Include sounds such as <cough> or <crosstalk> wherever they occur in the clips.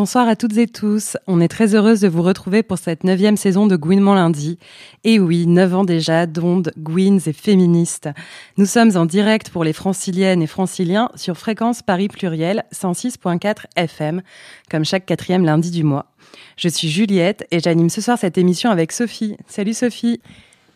Bonsoir à toutes et tous. On est très heureuse de vous retrouver pour cette neuvième saison de Gouinement lundi. Et oui, neuf ans déjà d'ondes, Gouines et féministes. Nous sommes en direct pour les franciliennes et franciliens sur fréquence Paris Pluriel 106.4 FM, comme chaque quatrième lundi du mois. Je suis Juliette et j'anime ce soir cette émission avec Sophie. Salut Sophie.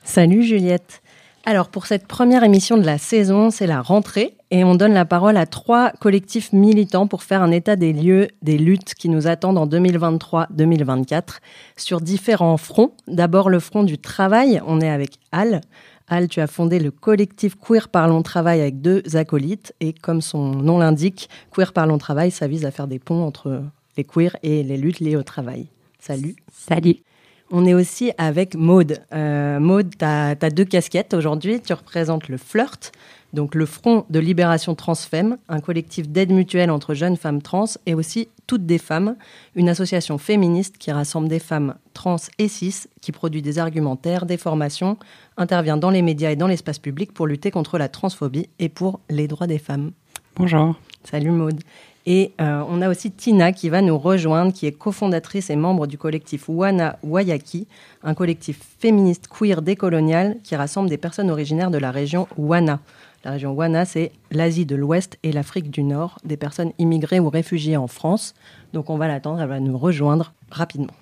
Salut Juliette. Alors pour cette première émission de la saison, c'est la rentrée et on donne la parole à trois collectifs militants pour faire un état des lieux des luttes qui nous attendent en 2023-2024 sur différents fronts. D'abord le front du travail, on est avec Al. Al, tu as fondé le collectif Queer Parlons Travail avec deux acolytes et comme son nom l'indique, Queer Parlons Travail, ça vise à faire des ponts entre les queers et les luttes liées au travail. Salut. Salut. On est aussi avec Maude. Euh, Maude, tu as, deux casquettes aujourd'hui. Tu représentes le Flirt, donc le Front de Libération Transfemme, un collectif d'aide mutuelle entre jeunes femmes trans et aussi Toutes des femmes, une association féministe qui rassemble des femmes trans et cis, qui produit des argumentaires, des formations, intervient dans les médias et dans l'espace public pour lutter contre la transphobie et pour les droits des femmes. Bonjour. Salut Maude. Et euh, on a aussi Tina qui va nous rejoindre, qui est cofondatrice et membre du collectif Wana Wayaki, un collectif féministe queer décolonial qui rassemble des personnes originaires de la région Wana. La région Wana, c'est l'Asie de l'Ouest et l'Afrique du Nord, des personnes immigrées ou réfugiées en France. Donc on va l'attendre, elle va nous rejoindre rapidement.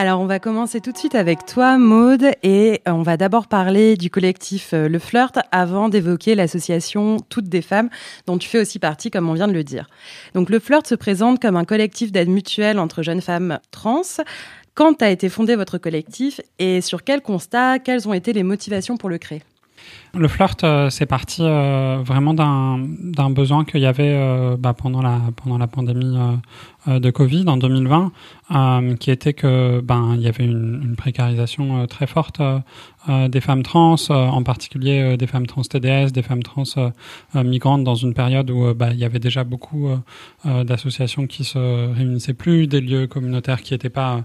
Alors, on va commencer tout de suite avec toi, Maude, et euh, on va d'abord parler du collectif euh, Le Flirt avant d'évoquer l'association Toutes des femmes, dont tu fais aussi partie, comme on vient de le dire. Donc, Le Flirt se présente comme un collectif d'aide mutuelle entre jeunes femmes trans. Quand a été fondé votre collectif et sur quel constat, quelles ont été les motivations pour le créer? Le flirt, euh, c'est parti vraiment d'un besoin qu'il y avait bah, pendant, la, pandémie de Covid en 2020, euh, qui était que ben il y avait une, précarisation euh, très forte euh, euh, des femmes trans, en particulier des femmes trans TDS, des femmes trans migrantes dans une période où bah, il y avait déjà beaucoup d'associations qui se réunissaient plus, des lieux communautaires qui n'étaient pas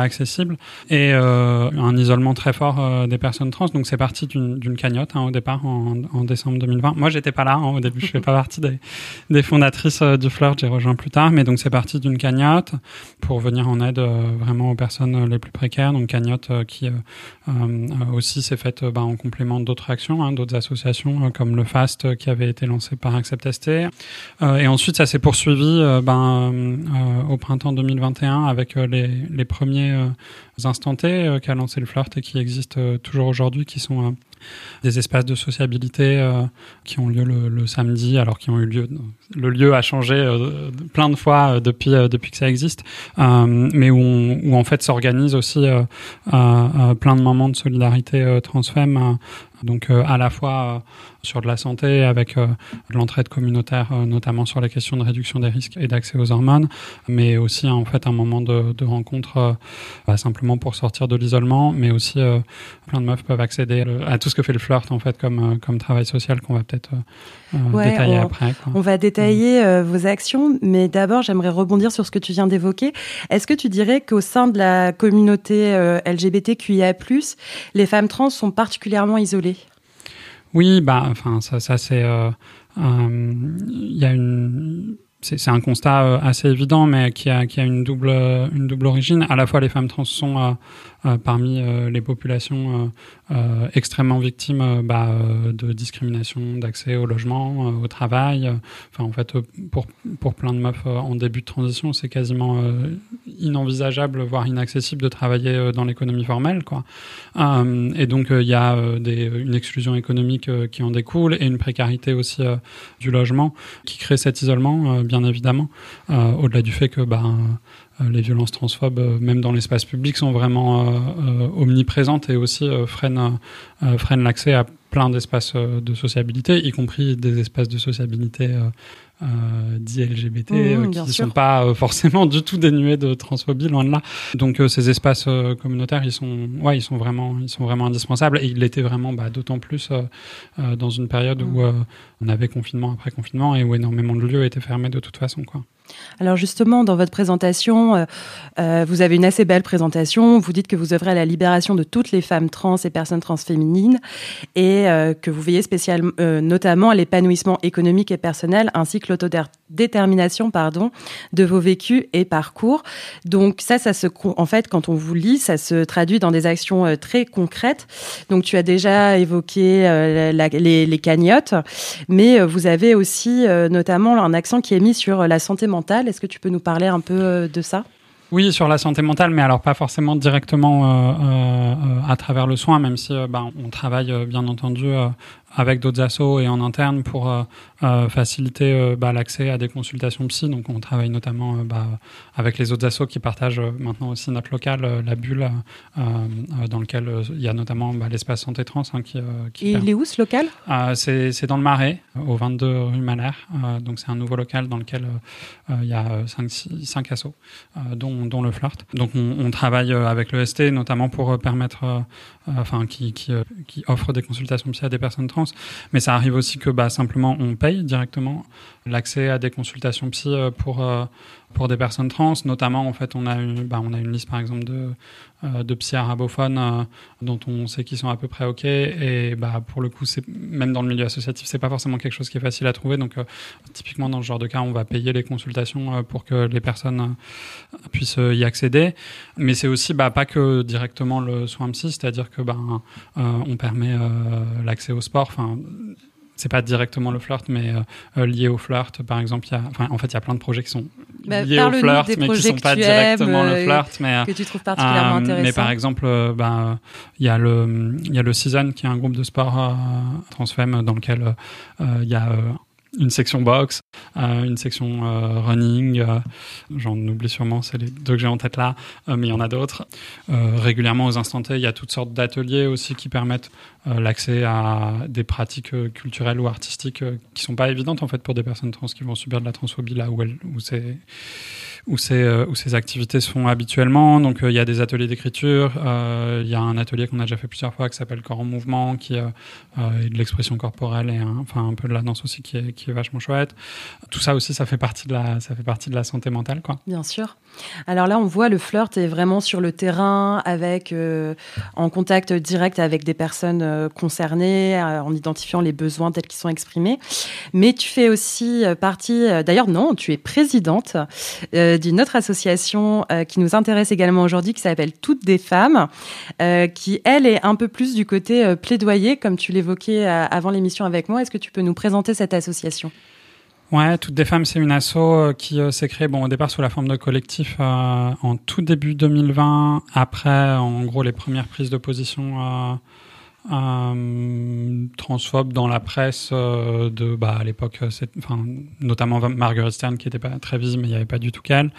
accessibles et un isolement très fort des personnes trans. Donc c'est parti d'une cagnotte hein, au départ en, décembre 2020. Moi j'étais pas là hein, au début, je fais pas partie des, fondatrices du Flirt, j'ai rejoint plus tard, mais donc c'est parti d'une cagnotte pour venir en aide euh, vraiment aux personnes les plus précaires. Donc Cagnotte euh, qui euh, aussi s'est faite bah, en complément d'autres actions, hein, d'autres associations comme le FAST qui avait été lancé par Accept ST. et ensuite ça s'est poursuivi ben, au printemps 2021 avec les premiers instantés qu'a lancé le Flirt et qui existent toujours aujourd'hui, qui sont des espaces de sociabilité euh, qui ont lieu le, samedi, alors qui ont eu lieu. Le lieu a changé euh, plein de fois euh, depuis depuis que ça existe, mais où, où en fait s'organise aussi plein de moments de solidarité transfemme donc euh, à la fois euh, sur de la santé avec euh, l'entraide communautaire, notamment sur les questions de réduction des risques et d'accès aux hormones, mais aussi en fait un moment de, de rencontre bah, simplement pour sortir de l'isolement, mais aussi plein de meufs peuvent accéder à tout ce que fait le flirt en fait comme comme travail social qu'on va peut-être détailler après. On va détailler vos actions, mais d'abord j'aimerais rebondir sur ce que tu viens d'évoquer. Est-ce que tu dirais qu'au sein de la communauté LGBTQIA+, les femmes trans sont particulièrement isolées? Oui, bah, enfin, ça, ça c'est. Euh, euh, il y a une c'est un constat euh, assez évident, mais qui a, qui a une, double, une double origine. À la fois, les femmes trans sont parmi euh, les populations euh, extrêmement victimes bah, de discrimination, d'accès au logement, au travail. Enfin, en fait, pour, pour plein de meufs en début de transition, c'est quasiment inenvisageable, voire inaccessible de travailler dans l'économie formelle. Quoi. et donc, il y a une exclusion économique qui en découle et une précarité aussi du logement qui crée cet isolement, bien évidemment, au-delà du fait que bah, euh, les violences transphobes, euh, même dans l'espace public, sont vraiment euh, omniprésentes et aussi freinent, freinent l'accès à plein d'espaces de sociabilité, y compris des espaces de sociabilité euh, dits LGBT Mmh, euh, qui ne sont pas euh, forcément <laughs> du tout dénués de transphobie loin de là. Donc euh, ces espaces euh, communautaires ils sont ouais ils sont vraiment ils sont vraiment indispensables et ils l'étaient vraiment bah, d'autant plus euh, euh, dans une période où euh, on avait confinement après confinement et où énormément de lieux étaient fermés de toute façon quoi. Alors justement, dans votre présentation, euh, euh, vous avez une assez belle présentation. Vous dites que vous œuvrez à la libération de toutes les femmes trans et personnes transféminines et euh, que vous veillez spécialement, notamment à l'épanouissement économique et personnel ainsi que l'autodétermination pardon, de vos vécus et parcours. Donc ça, ça se, en fait, quand on vous lit, ça se traduit dans des actions euh, très concrètes. Donc tu as déjà évoqué euh, les, les cagnottes, mais euh, vous avez aussi notamment un accent qui est mis sur la santé mentale. Est-ce que tu peux nous parler un peu de ça? Oui, sur la santé mentale, mais alors pas forcément directement à travers le soin, même si euh, ben, on travaille bien entendu avec d'autres assos et en interne pour euh, euh, faciliter euh, bah, l'accès à des consultations psy. Donc on travaille notamment bah, avec les autres assos qui partagent maintenant aussi notre local, la bulle, dans lequel il y a notamment bah, l'espace santé trans hein, qui, qui Et il est où ce local? Euh, c'est dans le Marais, au 22 rue Malher. Donc c'est un nouveau local dans lequel il y a 5, cinq assos, dont, dont le flirt. Donc on, on travaille avec le ST, notamment pour permettre, enfin qui, qui, qui offre des consultations psy à des personnes trans. Mais ça arrive aussi que bah, simplement on paye directement l'accès à des consultations psy euh, pour euh, pour des personnes trans, notamment en fait on a une, bah, on a une liste par exemple de euh, de psy arabophones euh, dont on sait qu'ils sont à peu près ok. Et bah pour le coup même dans le milieu associatif c'est pas forcément quelque chose qui est facile à trouver. Donc euh, typiquement dans ce genre de cas on va payer les consultations pour que les personnes puissent y accéder. Mais c'est aussi bah, pas que directement le soin psy c'est-à-dire que euh, on permet l'accès au sport. Enfin c'est pas directement le flirt, mais euh, euh, lié au flirt, par exemple, il y a, enfin, en fait, il y a plein de projets qui sont Bah, liés au flirt, mais qui sont pas tu aimes, directement euh, le flirt, mais que tu trouves particulièrement euh, intéressant Mais par exemple, ben, il y a le, il y a le Season qui est un groupe de sport euh, transfemme dans lequel il y a une section boxe, euh, une section euh, running. euh, J'en oublie sûrement, c'est les deux que j'ai en tête là, mais il y en a d'autres. Régulièrement aux instants T, il y a toutes sortes d'ateliers aussi qui permettent l'accès à des pratiques euh, culturelles ou artistiques euh, qui sont pas évidentes en fait pour des personnes trans qui vont subir de la transphobie là où, elles, où c'est où, ces, euh, où ces activités se font habituellement. Donc euh, il y a des ateliers d'écriture, euh, il y a un atelier qu'on a déjà fait plusieurs fois qui s'appelle Corps en mouvement, qui euh, euh, est de l'expression corporelle et un, enfin un peu de la danse aussi qui est, qui est vachement chouette. Tout ça aussi, ça fait partie de la, ça fait partie de la santé mentale, quoi. Bien sûr. Alors là, on voit le flirt est vraiment sur le terrain, avec euh, en contact direct avec des personnes euh, concernées, euh, en identifiant les besoins tels qu'ils sont exprimés. Mais tu fais aussi euh, partie, d'ailleurs non, tu es présidente d'une autre association qui nous intéresse également aujourd'hui, qui s'appelle Toutes des femmes, qui elle est un peu plus du côté plaidoyer, comme tu l'évoquais avant l'émission avec moi. Est-ce que tu peux nous présenter cette association? Ouais, Toutes des femmes, c'est une asso qui s'est créée bon, au départ sous la forme de collectif en tout début 2020, après en gros les premières prises de position euh, transphobes dans la presse euh, de bah, à l'époque, euh, enfin, notamment Marguerite Stern qui était pas très visible, mais il n'y avait pas du tout qu'elle,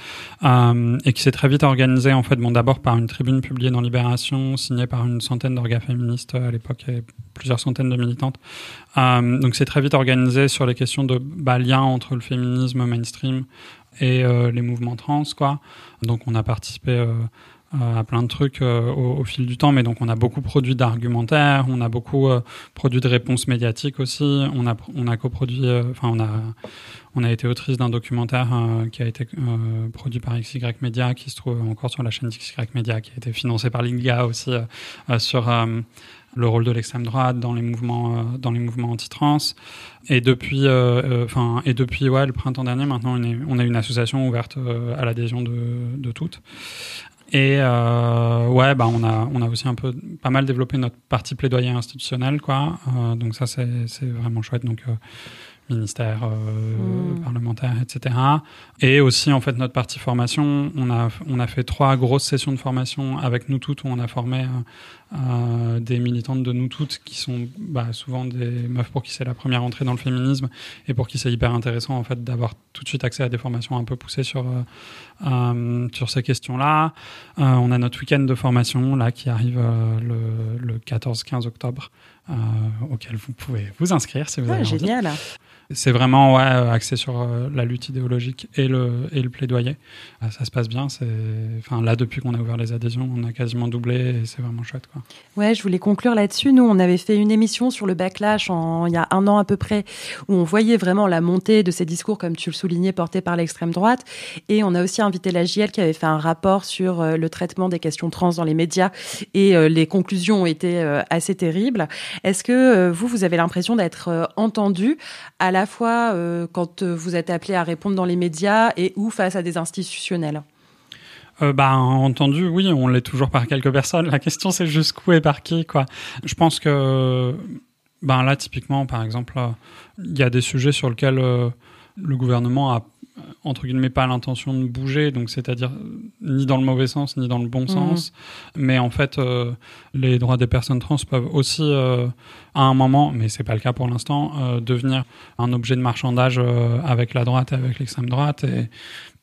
euh, et qui s'est très vite organisée en fait, bon d'abord par une tribune publiée dans Libération, signée par une centaine d'orgas féministes à l'époque et plusieurs centaines de militantes. Donc c'est très vite organisé sur les questions de bah, lien entre le féminisme mainstream et les mouvements trans, quoi. Donc on a participé à plein de trucs euh, au, au fil du temps, mais donc on a beaucoup produit d'argumentaires, on a beaucoup euh, produit de réponses médiatiques aussi, on a on a coproduit, euh, enfin on a on a été autrice d'un documentaire euh, qui a été euh, produit par XY Media, qui se trouve encore sur la chaîne XY Media, qui a été financé par l'ILGA aussi euh, euh, sur euh, le rôle de l'extrême droite dans les mouvements euh, dans les mouvements anti-trans. Et depuis, euh, euh, enfin, et depuis ouais, le printemps dernier, maintenant, on, est, on a une association ouverte euh, à l'adhésion de, de toutes. Et euh, ouais, bah, on a, on a aussi un peu, pas mal développé notre partie plaidoyer institutionnel, quoi. Euh, donc ça, c'est, vraiment chouette. Donc euh, ministère, euh, Mm. parlementaire, etc. Et aussi, en fait, notre partie formation, on a, on a fait trois grosses sessions de formation avec nous toutes où on a formé euh, des militantes de nous toutes qui sont bah, souvent des meufs pour qui c'est la première entrée dans le féminisme et pour qui c'est hyper intéressant en fait d'avoir tout de suite accès à des formations un peu poussées sur euh, sur ces questions-là. on a notre week-end de formation là qui arrive le, le 14-15 octobre auquel vous pouvez vous inscrire si vous avez génial. C'est vraiment axé sur euh, la lutte idéologique et le, et le plaidoyer. Ah, ça se passe bien. Enfin, là, depuis qu'on a ouvert les adhésions, on a quasiment doublé et c'est vraiment chouette. Ouais, je voulais conclure là-dessus. Nous, on avait fait une émission sur le backlash il y a un an à peu près, où on voyait vraiment la montée de ces discours, comme tu le soulignais, portés par l'extrême droite. Et on a aussi invité la JL qui avait fait un rapport sur euh, le traitement des questions trans dans les médias. Et euh, les conclusions ont été assez terribles. Est-ce que vous, vous avez l'impression d'être entendu à la la fois euh, quand euh, vous êtes appelé à répondre dans les médias et ou face à des institutionnels euh, bah, entendu, oui, on l'est toujours par quelques personnes. La question, c'est jusqu'où et par qui, quoi. Je pense que, ben là, typiquement, par exemple, il y a des sujets sur lesquels le gouvernement a entre guillemets pas l'intention de bouger, donc c'est-à-dire ni dans le mauvais sens ni dans le bon mhm. sens. Mais en fait, euh, les droits des personnes trans peuvent aussi, euh, à un moment, mais c'est pas le cas pour l'instant, euh, devenir un objet de marchandage avec la droite et avec l'extrême droite. Et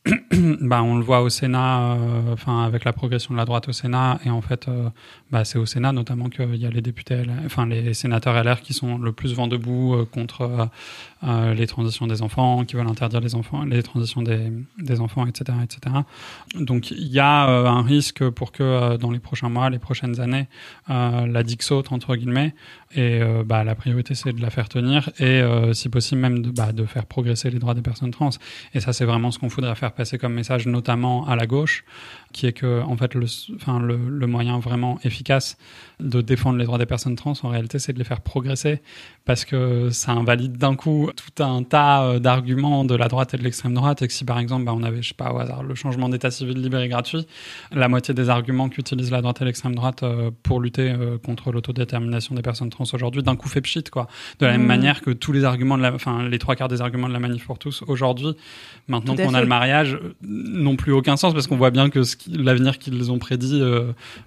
<clears throat> bah, on le voit au Sénat, enfin avec la progression de la droite au Sénat, et en fait, bah, c'est au Sénat notamment qu'il y a les députés, enfin les sénateurs LR qui sont le plus vent debout contre euh, les transitions des enfants, qui veulent interdire les enfants, les transitions des, des enfants, etc., etc. Donc il y a euh, un risque pour que euh, dans les prochains mois, les prochaines années, la DIC saute entre guillemets. Et bah, la priorité c'est de la faire tenir et si possible même de, bah, de faire progresser les droits des personnes trans. Et ça c'est vraiment ce qu'on voudrait faire passer comme message, notamment à la gauche, qui est que en fait le, enfin, le, le moyen vraiment efficace de défendre les droits des personnes trans, en réalité, c'est de les faire progresser parce que ça invalide d'un coup tout un tas euh, d'arguments de la droite et de l'extrême droite. Et que si par exemple, bah, on avait, je sais pas, au hasard, le changement d'état civil libre et gratuit, la moitié des arguments qu'utilise la droite et l'extrême droite euh, pour lutter euh, contre l'autodétermination des personnes trans aujourd'hui, d'un coup fait pchit, quoi. De la même mmh. manière que tous les arguments de la, enfin, les trois quarts des arguments de la manif pour tous aujourd'hui, maintenant qu'on a le mariage, n'ont plus aucun sens parce qu'on voit bien que l'avenir qu'ils ont prédit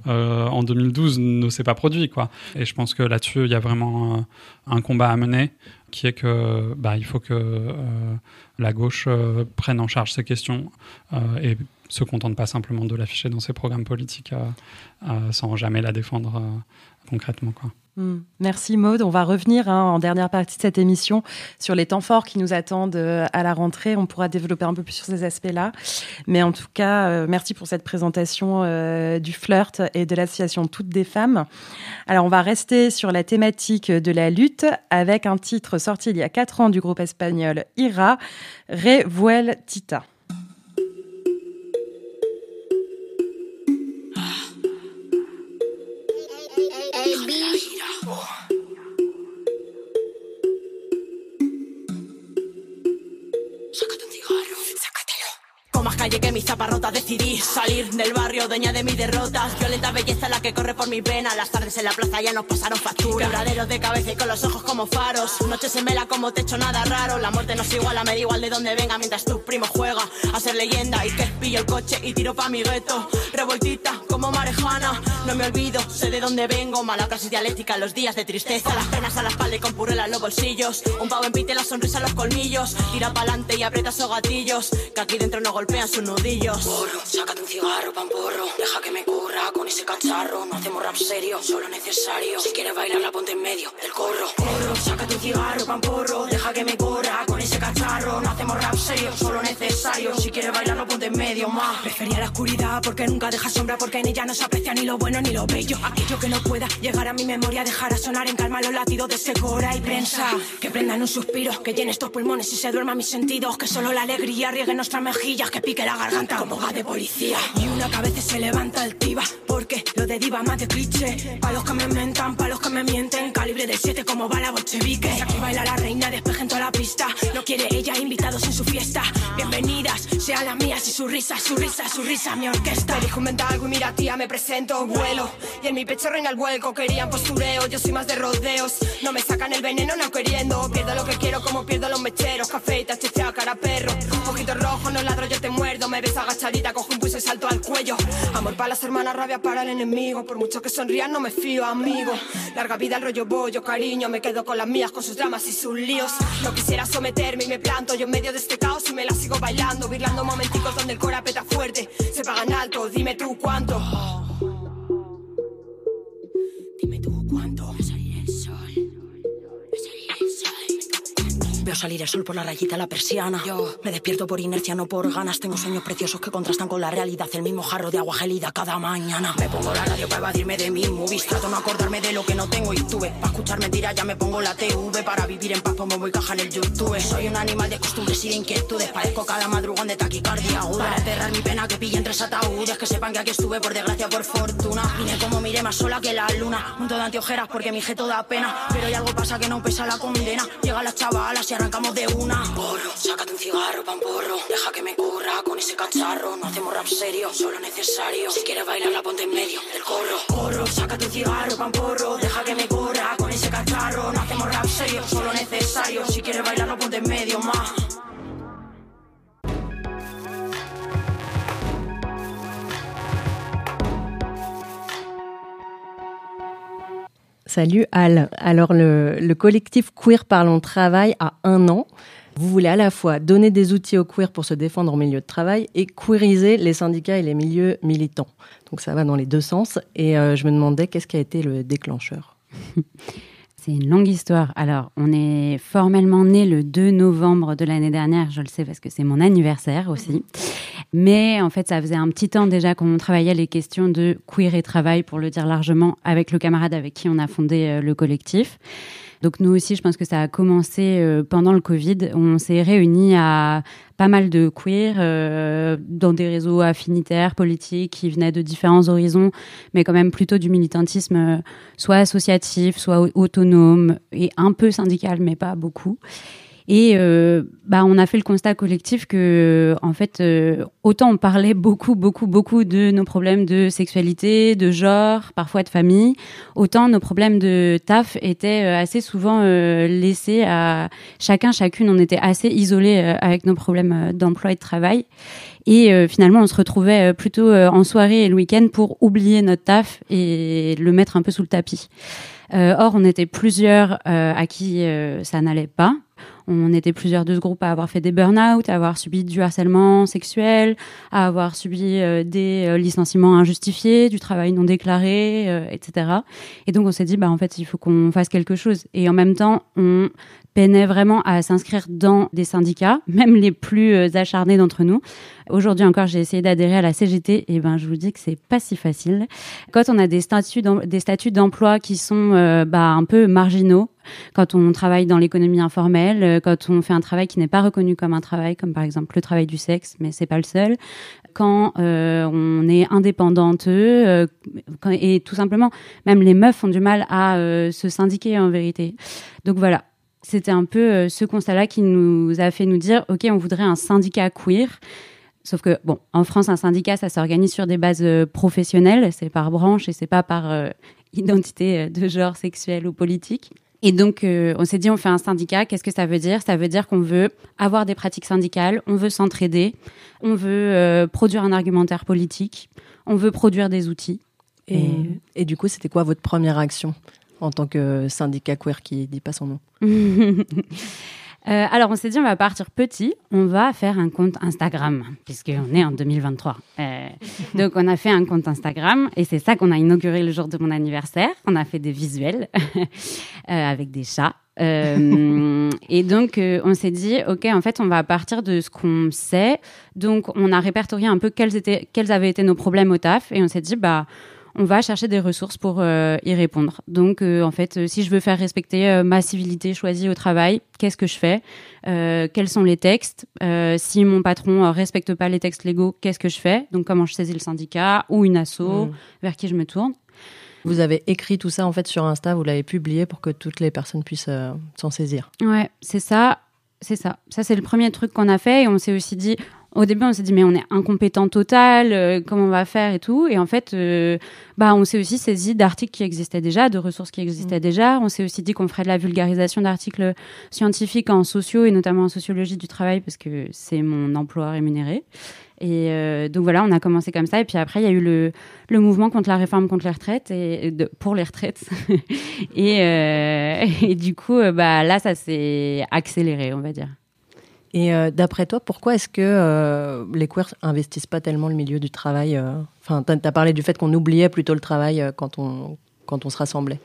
en 2012 ne s'est pas produit, quoi. Et je pense que là-dessus, il y a vraiment un combat à mener, qui est que bah, il faut que euh, la gauche euh, prenne en charge ces questions euh, et se contente pas simplement de l'afficher dans ses programmes politiques sans jamais la défendre concrètement, quoi. Hmm. Merci Maude. On va revenir hein, en dernière partie de cette émission sur les temps forts qui nous attendent euh, à la rentrée. On pourra développer un peu plus sur ces aspects-là. Mais en tout cas, euh, merci pour cette présentation euh, du flirt et de l'association Toutes des femmes. Alors, on va rester sur la thématique de la lutte avec un titre sorti il y a quatre ans du groupe espagnol IRA, Cool. Calle que mis zaparrotas decidí salir del barrio, dueña de mis derrotas. Violenta belleza la que corre por mi pena. Las tardes en la plaza ya nos pasaron factura. Quebraderos de cabeza y con los ojos como faros. Noches en vela como techo, nada raro. La muerte nos iguala, me da igual de dónde venga. Mientras tu primo juega a ser leyenda y que pillo el coche y tiro pa' mi gueto. Revoltita como marejana, no me olvido, sé de dónde vengo. Mala clase dialéctica los días de tristeza. Las penas a la espalda y con purela en los bolsillos. Un pavo en pite, la sonrisa en los colmillos. Tira pa'lante y aprieta esos gatillos. Que aquí dentro no golpean Porro, sácate un cigarro, pan porro. Deja que me curra con ese cacharro. No hacemos rap serio, solo necesario. Si quieres bailar, la ponte en medio del corro. Porro, sácate un cigarro, pan porro. Deja que me corra con ese cacharro. No hacemos rap serio, solo necesario. Si quieres bailar, la ponte en medio más. Porque nunca deja sombra. Porque en ella no se aprecia ni lo bueno ni lo bello. Aquello que no pueda llegar a mi memoria, dejará sonar en calma los latidos de ese cora y prensa. Que prendan un suspiro, que llene estos pulmones y se duerma mis sentidos. Que solo la alegría riegue nuestras mejillas, que pique la garganta como va de policía. Y una cabeza se levanta altiva, porque lo de diva más de cliché. Pa' los que me mentan, pa' los que me mienten, calibre de 7 como bala bolchevique. Aquí baila la reina, despejen toda la pista. No quiere ella invitados en su fiesta. Bienvenidas, sean las mías y su risa, su risa, su risa, mi orquesta. Me dijo algo y mira tía, me presento, vuelo. Y en mi pecho reina el vuelco, querían postureo, yo soy más de rodeos. No me sacan el veneno, no queriendo. Pierdo lo que quiero como pierdo los mecheros. Café, y cara perro. Ojito rojo, no ladro, yo te muerdo. Me ves agachadita, cojo un pulso ese salto al cuello. Amor para las hermanas, rabia para el enemigo. Por mucho que sonrían, no me fío, amigo. Larga vida el rollo bollo, cariño. Me quedo con las mías, con sus dramas y sus líos. No quisiera someterme y me planto yo en medio de este caos y me la sigo bailando. Virlando momenticos donde el cora peta fuerte. Se pagan alto, dime tú cuánto. Dime tú cuánto. Veo salir el sol por la rayita la persiana. Yo me despierto por inercia, no por ganas. Tengo sueños preciosos que contrastan con la realidad. El mismo jarro de agua gelida cada mañana. Me pongo la radio para evadirme de mis movies. Trato no acordarme de lo que no tengo y tuve. Para escuchar mentiras ya me pongo la TV. Para vivir en paz como voy caja en el YouTube. Soy un animal de costumbres y de inquietudes. Parezco cada madrugón de taquicardia aguda. Para enterrar mi pena que pille entre ataúdes. Que sepan que aquí estuve por desgracia, por fortuna. Vine como miré más sola que la luna. Un de anteojeras porque mi jeto da pena. Pero hay algo pasa que no pesa la condena. Llega las chavalas y arrancamos de una. Porro, sácate un cigarro, pan porro. Deja que me corra con ese cacharro. No hacemos rap serio, solo necesario. Si quieres bailar, la ponte en medio del corro. Porro, sácate un cigarro, pan porro. Deja que me corra con ese cacharro. No hacemos rap serio, solo necesario. Si quieres bailar, la ponte en medio más. Salut Al. Alors le, le, collectif Queer Parlons Travail a un an. Vous voulez à la fois donner des outils aux queers pour se défendre en milieu de travail et queeriser les syndicats et les milieux militants. Donc ça va dans les deux sens. Et euh, je me demandais qu'est-ce qui a été le déclencheur? <laughs> C'est une longue histoire. Alors, on est formellement né le 2 novembre de l'année dernière, je le sais parce que c'est mon anniversaire aussi. Mais en fait, ça faisait un petit temps déjà qu'on travaillait les questions de queer et travail, pour le dire largement, avec le camarade avec qui on a fondé euh, le collectif. Donc nous aussi, je pense que ça a commencé euh, pendant le Covid. On s'est réunis à pas mal de queer euh, dans des réseaux affinitaires, politiques, qui venaient de différents horizons, mais quand même plutôt du militantisme, euh, soit associatif, soit autonome et un peu syndical, mais pas beaucoup. Et euh, bah, on a fait le constat collectif que, en fait, euh, autant on parlait beaucoup, beaucoup, beaucoup de nos problèmes de sexualité, de genre, parfois de famille, autant nos problèmes de taf étaient euh, assez souvent euh, laissés à chacun, chacune. On était assez isolés euh, avec nos problèmes d'emploi et de travail. Et finalement, on se retrouvait plutôt en soirée et le week-end pour oublier notre taf et le mettre un peu sous le tapis. or, on était plusieurs à qui ça n'allait pas. On était plusieurs de ce groupe à avoir fait des burn-out, à avoir subi du harcèlement sexuel, à avoir subi euh, des euh, licenciements injustifiés, du travail non déclaré, euh, etc. Et donc on s'est dit, bah en fait, il faut qu'on fasse quelque chose. Et en même temps, on peinait vraiment à s'inscrire dans des syndicats, <laughs> même les plus acharnés d'entre nous. Aujourd'hui encore, j'ai essayé d'adhérer à la CGT et ben je vous dis que c'est pas si facile. Quand on a des statuts des statuts d'emploi qui sont bah, un peu marginaux, quand on travaille dans l'économie informelle, euh, quand on fait un travail qui n'est pas reconnu comme un travail, comme par exemple le travail du sexe, mais c'est pas le seul. Quand euh, on est indépendante euh, et tout simplement, même les meufs ont du mal à se syndiquer en vérité. Donc voilà, c'était un peu ce constat-là qui nous a fait nous dire, ok, on voudrait un syndicat queer. Sauf que, bon, en France, un syndicat, ça s'organise sur des bases professionnelles, c'est par branche et c'est pas par identité de genre sexuel ou politique. Et donc, euh, on s'est dit, on fait un syndicat. Qu'est-ce que ça veut dire? Ça veut dire qu'on veut avoir des pratiques syndicales, on veut s'entraider, on veut euh, produire un argumentaire politique, on veut produire des outils. Et, et du coup, c'était quoi votre première action en tant que syndicat queer qui dit pas son nom? <laughs> Euh, alors, on s'est dit, on va partir petit, on va faire un compte Instagram, puisqu'on est en 2023. Euh, <laughs> donc, on a fait un compte Instagram, et c'est ça qu'on a inauguré le jour de mon anniversaire. On a fait des visuels <laughs> euh, avec des chats. <laughs> Et donc, on s'est dit, OK, en fait, on va partir de ce qu'on sait. Donc, on a répertorié un peu quels, étaient, quels avaient été nos problèmes au taf, et on s'est dit, bah, on va chercher des ressources pour euh, y répondre. Donc, euh, en fait, euh, si je veux faire respecter ma civilité choisie au travail, qu'est-ce que je fais? Quels sont les textes? Si mon patron respecte pas les textes légaux, qu'est-ce que je fais? Donc, comment je saisis le syndicat ou une asso mmh. vers qui je me tourne vous avez écrit tout ça en fait sur Insta, vous l'avez publié pour que toutes les personnes puissent s'en saisir. Ouais, c'est ça. C'est ça. Ça, c'est le premier truc qu'on a fait. Et on s'est aussi dit, au début, on s'est dit, mais on est incompétent total, euh, comment on va faire et tout. Et en fait, euh, bah, on s'est aussi saisi d'articles qui existaient déjà, de ressources qui existaient mm. déjà. On s'est aussi dit qu'on ferait de la vulgarisation d'articles scientifiques en sociaux et notamment en sociologie du travail parce que c'est mon emploi rémunéré. Et euh, donc voilà, on a commencé comme ça. Et puis après, il y a eu le, le mouvement contre la réforme contre les retraites et de, pour les retraites. <laughs> et, <laughs> et, du coup, bah là, ça s'est accéléré, on va dire. Et euh, d'après toi, pourquoi est-ce que euh, les queers investissent pas tellement le milieu du travail Enfin, tu as parlé du fait qu'on oubliait plutôt le travail quand on quand on se rassemblait.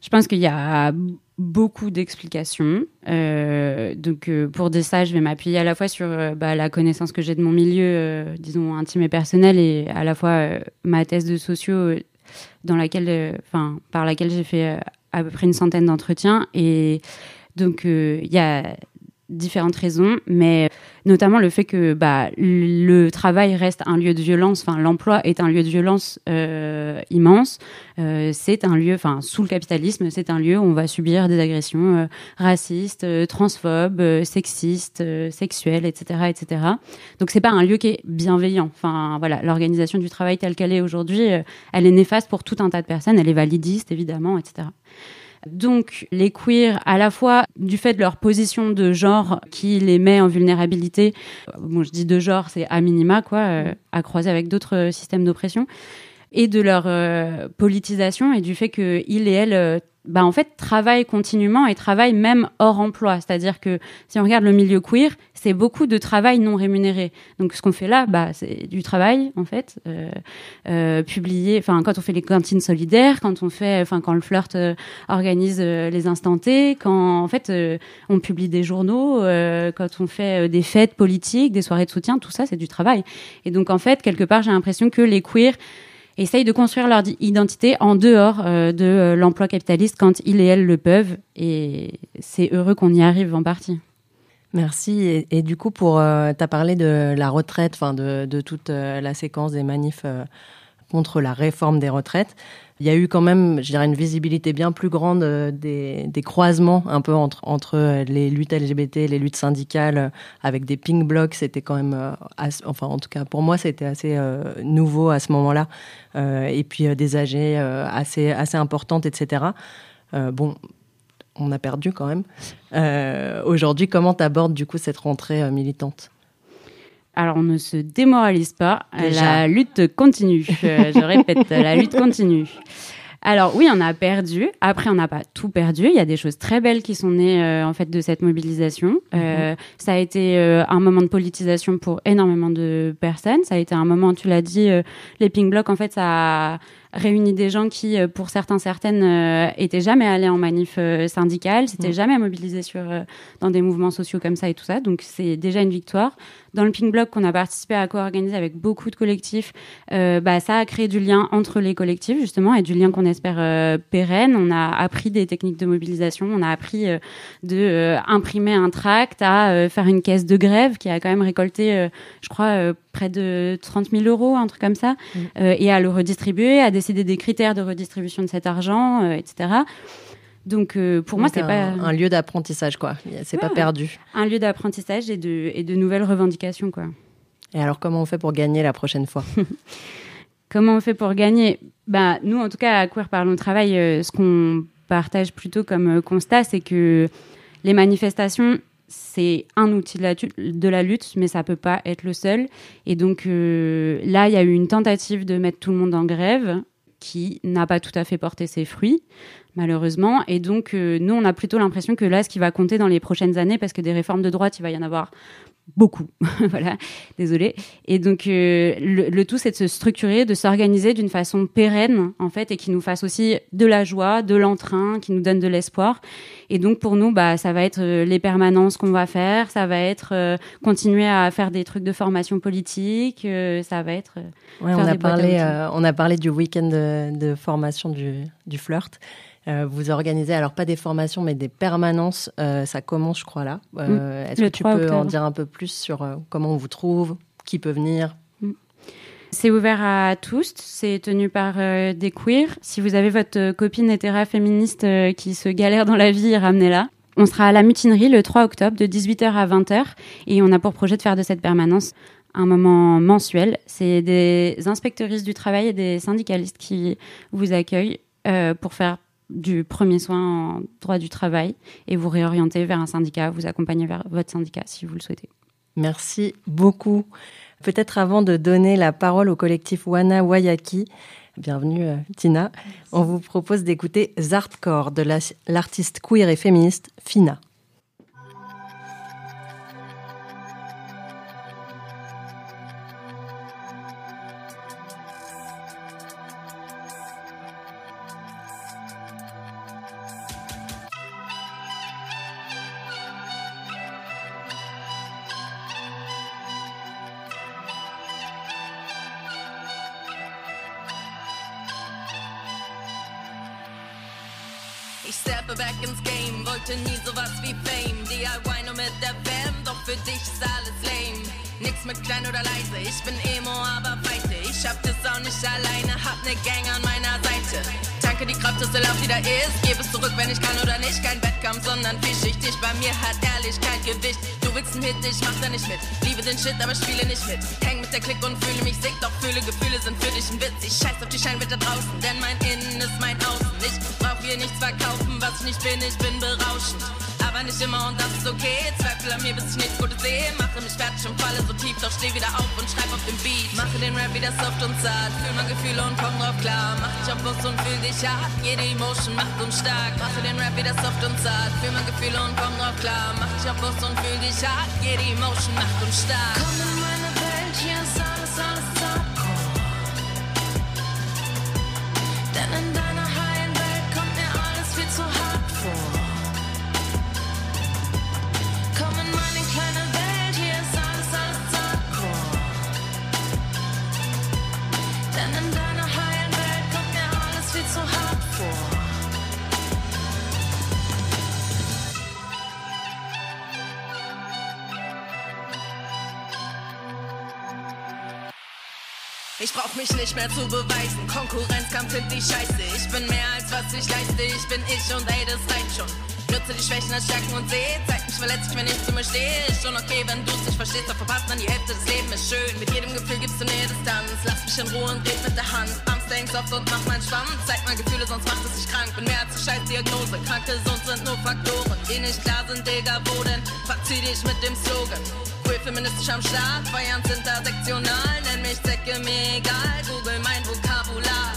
Je pense qu'il y a beaucoup d'explications. Euh, donc, euh, pour dire ça, je vais m'appuyer à la fois sur euh, bah, la connaissance que j'ai de mon milieu, euh, disons, intime et personnel, et à la fois euh, ma thèse de sociaux, dans laquelle, enfin, par laquelle j'ai fait à peu près une centaine d'entretiens. Et donc, il y a différentes raisons, mais notamment le fait que bah, le travail reste un lieu de violence, enfin l'emploi est un lieu de violence euh, immense. Euh, c'est un lieu, enfin sous le capitalisme, c'est un lieu où on va subir des agressions euh, racistes, transphobes, sexistes, sexuelles, etc., etc. Donc c'est pas un lieu qui est bienveillant. Enfin voilà, l'organisation du travail telle qu'elle est aujourd'hui, elle est néfaste pour tout un tas de personnes. Elle est validiste évidemment, etc. Donc les queers, à la fois du fait de leur position de genre qui les met en vulnérabilité, bon je dis de genre, c'est à minima quoi, euh, à croiser avec d'autres systèmes d'oppression, et de leur euh, politisation et du fait qu'ils et elles euh, bah, en fait, travaillent continuellement et travaillent même hors emploi. C'est-à-dire que si on regarde le milieu queer, c'est beaucoup de travail non rémunéré. Donc, ce qu'on fait là, bah, c'est du travail, en fait, euh, euh, publié. Enfin, quand on fait les cantines solidaires, quand on fait, enfin, quand le flirt euh, organise euh, les instantés, quand, en fait, on publie des journaux, quand on fait des fêtes politiques, des soirées de soutien, tout ça, c'est du travail. Et donc, en fait, quelque part, j'ai l'impression que les queers essayent de construire leur identité en dehors de l'emploi capitaliste quand ils et elles le peuvent. Et c'est heureux qu'on y arrive en partie. Merci. Et, du coup, pour euh, tu as parlé de la retraite, enfin de, toute euh, la séquence des manifs euh, contre la réforme des retraites. Il y a eu quand même, je dirais, une visibilité bien plus grande euh, des, croisements un peu entre, les luttes LGBT, les luttes syndicales, avec des pink blocs. C'était quand même, enfin en tout cas pour moi, c'était assez nouveau à ce moment-là. Et puis des AG assez, assez importantes, etc. Bon, on a perdu quand même. Euh, Aujourd'hui, comment tu abordes du coup cette rentrée euh, militante? Alors, on ne se démoralise pas. Déjà. La lutte continue. Euh, je répète, la lutte continue. Alors oui, on a perdu. Après, on n'a pas tout perdu. Il y a des choses très belles qui sont nées euh, en fait de cette mobilisation. Euh, ça a été euh, un moment de politisation pour énormément de personnes. Ça a été un moment, tu l'as dit, les pink blocs. En fait, ça a réuni des gens qui, euh, pour certains, certaines, euh, étaient jamais allés en manif euh, syndicale, s'étaient Mm. jamais mobilisés sur euh, dans des mouvements sociaux comme ça et tout ça. Donc c'est déjà une victoire. Dans le pink bloc qu'on a participé à co-organiser avec beaucoup de collectifs, euh, bah, ça a créé du lien entre les collectifs justement et du lien qu'on espère pérenne. On a appris des techniques de mobilisation, on a appris de imprimer un tract à faire une caisse de grève qui a quand même récolté, je crois, près de 30 000 euros, un truc comme ça, Mm. euh, et à le redistribuer, à décider des critères de redistribution de cet argent, euh, etc. Donc euh, pour moi, Donc, c'est un, pas un lieu d'apprentissage, quoi. C'est pas Ouais. perdu. un lieu d'apprentissage et de, et de nouvelles revendications, quoi. Et alors, comment on fait pour gagner la prochaine fois? <laughs> Comment on fait pour gagner? Bah, Nous, en tout cas, à Queer Parlons Travail, ce qu'on partage plutôt comme constat, c'est que les manifestations, c'est un outil de la, lutte, mais ça peut pas être le seul. Et donc euh, là, il y a eu une tentative de mettre tout le monde en grève qui n'a pas tout à fait porté ses fruits, malheureusement. Et donc, euh, nous, on a plutôt l'impression que là, ce qui va compter dans les prochaines années, parce que des réformes de droite, il va y en avoir beaucoup. <laughs> voilà, désolé. Et donc, euh, le, le tout, c'est de se structurer, de s'organiser d'une façon pérenne, en fait, et qui nous fasse aussi de la joie, de l'entrain, qui nous donne de l'espoir. Et donc, pour nous, bah, ça va être euh, les permanences qu'on va faire, ça va être euh, continuer à faire des trucs de formation politique, euh, ça va être... Ouais, on, a parlé, on a parlé du week-end de, de formation du, du flirt. Euh, vous organisez alors pas des formations mais des permanences. Euh, ça commence, je crois, là. Euh, Est-ce que tu 3 peux en dire un peu plus sur comment on vous trouve, qui peut venir? C'est ouvert à tous, c'est tenu par des queers. Si vous avez votre copine hétéra féministe qui se galère dans la vie, ramenez-la. On sera à la mutinerie le 3 octobre de 18h à 20h et on a pour projet de faire de cette permanence un moment mensuel. C'est des inspectrices du travail et des syndicalistes qui vous accueillent euh, pour faire du premier soin en droit du travail et vous réorienter vers un syndicat, vous accompagner vers votre syndicat si vous le souhaitez. Merci beaucoup. Peut-être avant de donner la parole au collectif Wana Wayaki, bienvenue euh, Tina, on vous propose d'écouter Zartcore de l'artiste queer et féministe Fina. sein, ich kann oder nicht, kein Wettkampf, sondern vielschichtig. Bei mir hat Ehrlichkeit Gewicht. Du willst einen Hit, ich mach da nicht mit. Liebe den Shit, aber spiele nicht mit. Häng mit der Klick und fühle mich sick, doch fühle Gefühle sind für dich ein Witz. Ich scheiß auf die Scheinwelt da draußen, denn mein Innen ist mein Außen. Ich brauch hier nichts verkaufen, was ich nicht bin, ich bin berauschend war nicht immer und das ist okay. Zweifel an mir, bis ich nichts Gutes sehe. Mache mich fertig und falle so tief, doch steh wieder auf und schreib auf dem Beat. Mache den Rap wieder soft und zart. Fühl mal Gefühle und komm drauf klar. Mach dich auf Lust und fühl dich hart. Jede Emotion macht uns stark. Mache den Rap wieder soft und zart. Fühl mal Gefühle und komm drauf klar. Mach dich auf Lust und fühl dich hart. Jede Emotion macht uns stark. Nicht mehr zu beweisen. Konkurrenzkampf sind die Scheiße. Ich bin mehr als was ich leiste. Ich bin ich und ey, das reicht schon. Nutze die Schwächen als Stärken und seh. Zeig mich verletzlich, wenn ich zu mir stehe. Ist schon okay, wenn du's nicht verstehst, doch verpasst man die Hälfte des Lebens ist schön. Mit jedem Gefühl gibst du Nähe Distanz. Lass mich in Ruhe und red mit der Hand. Denkst oft und mach mein Schwamm. Zeig mal Gefühle, sonst macht es dich krank. Bin mehr als eine scheiß Diagnose. Krank gesund sind nur Faktoren, die nicht klar sind, Digga, wo denn? Verzieh dich mit dem Slogan. Queer feministisch am Start, Feiern intersektional. Nenn mich Zecke, mir egal. Google mein Vokabular.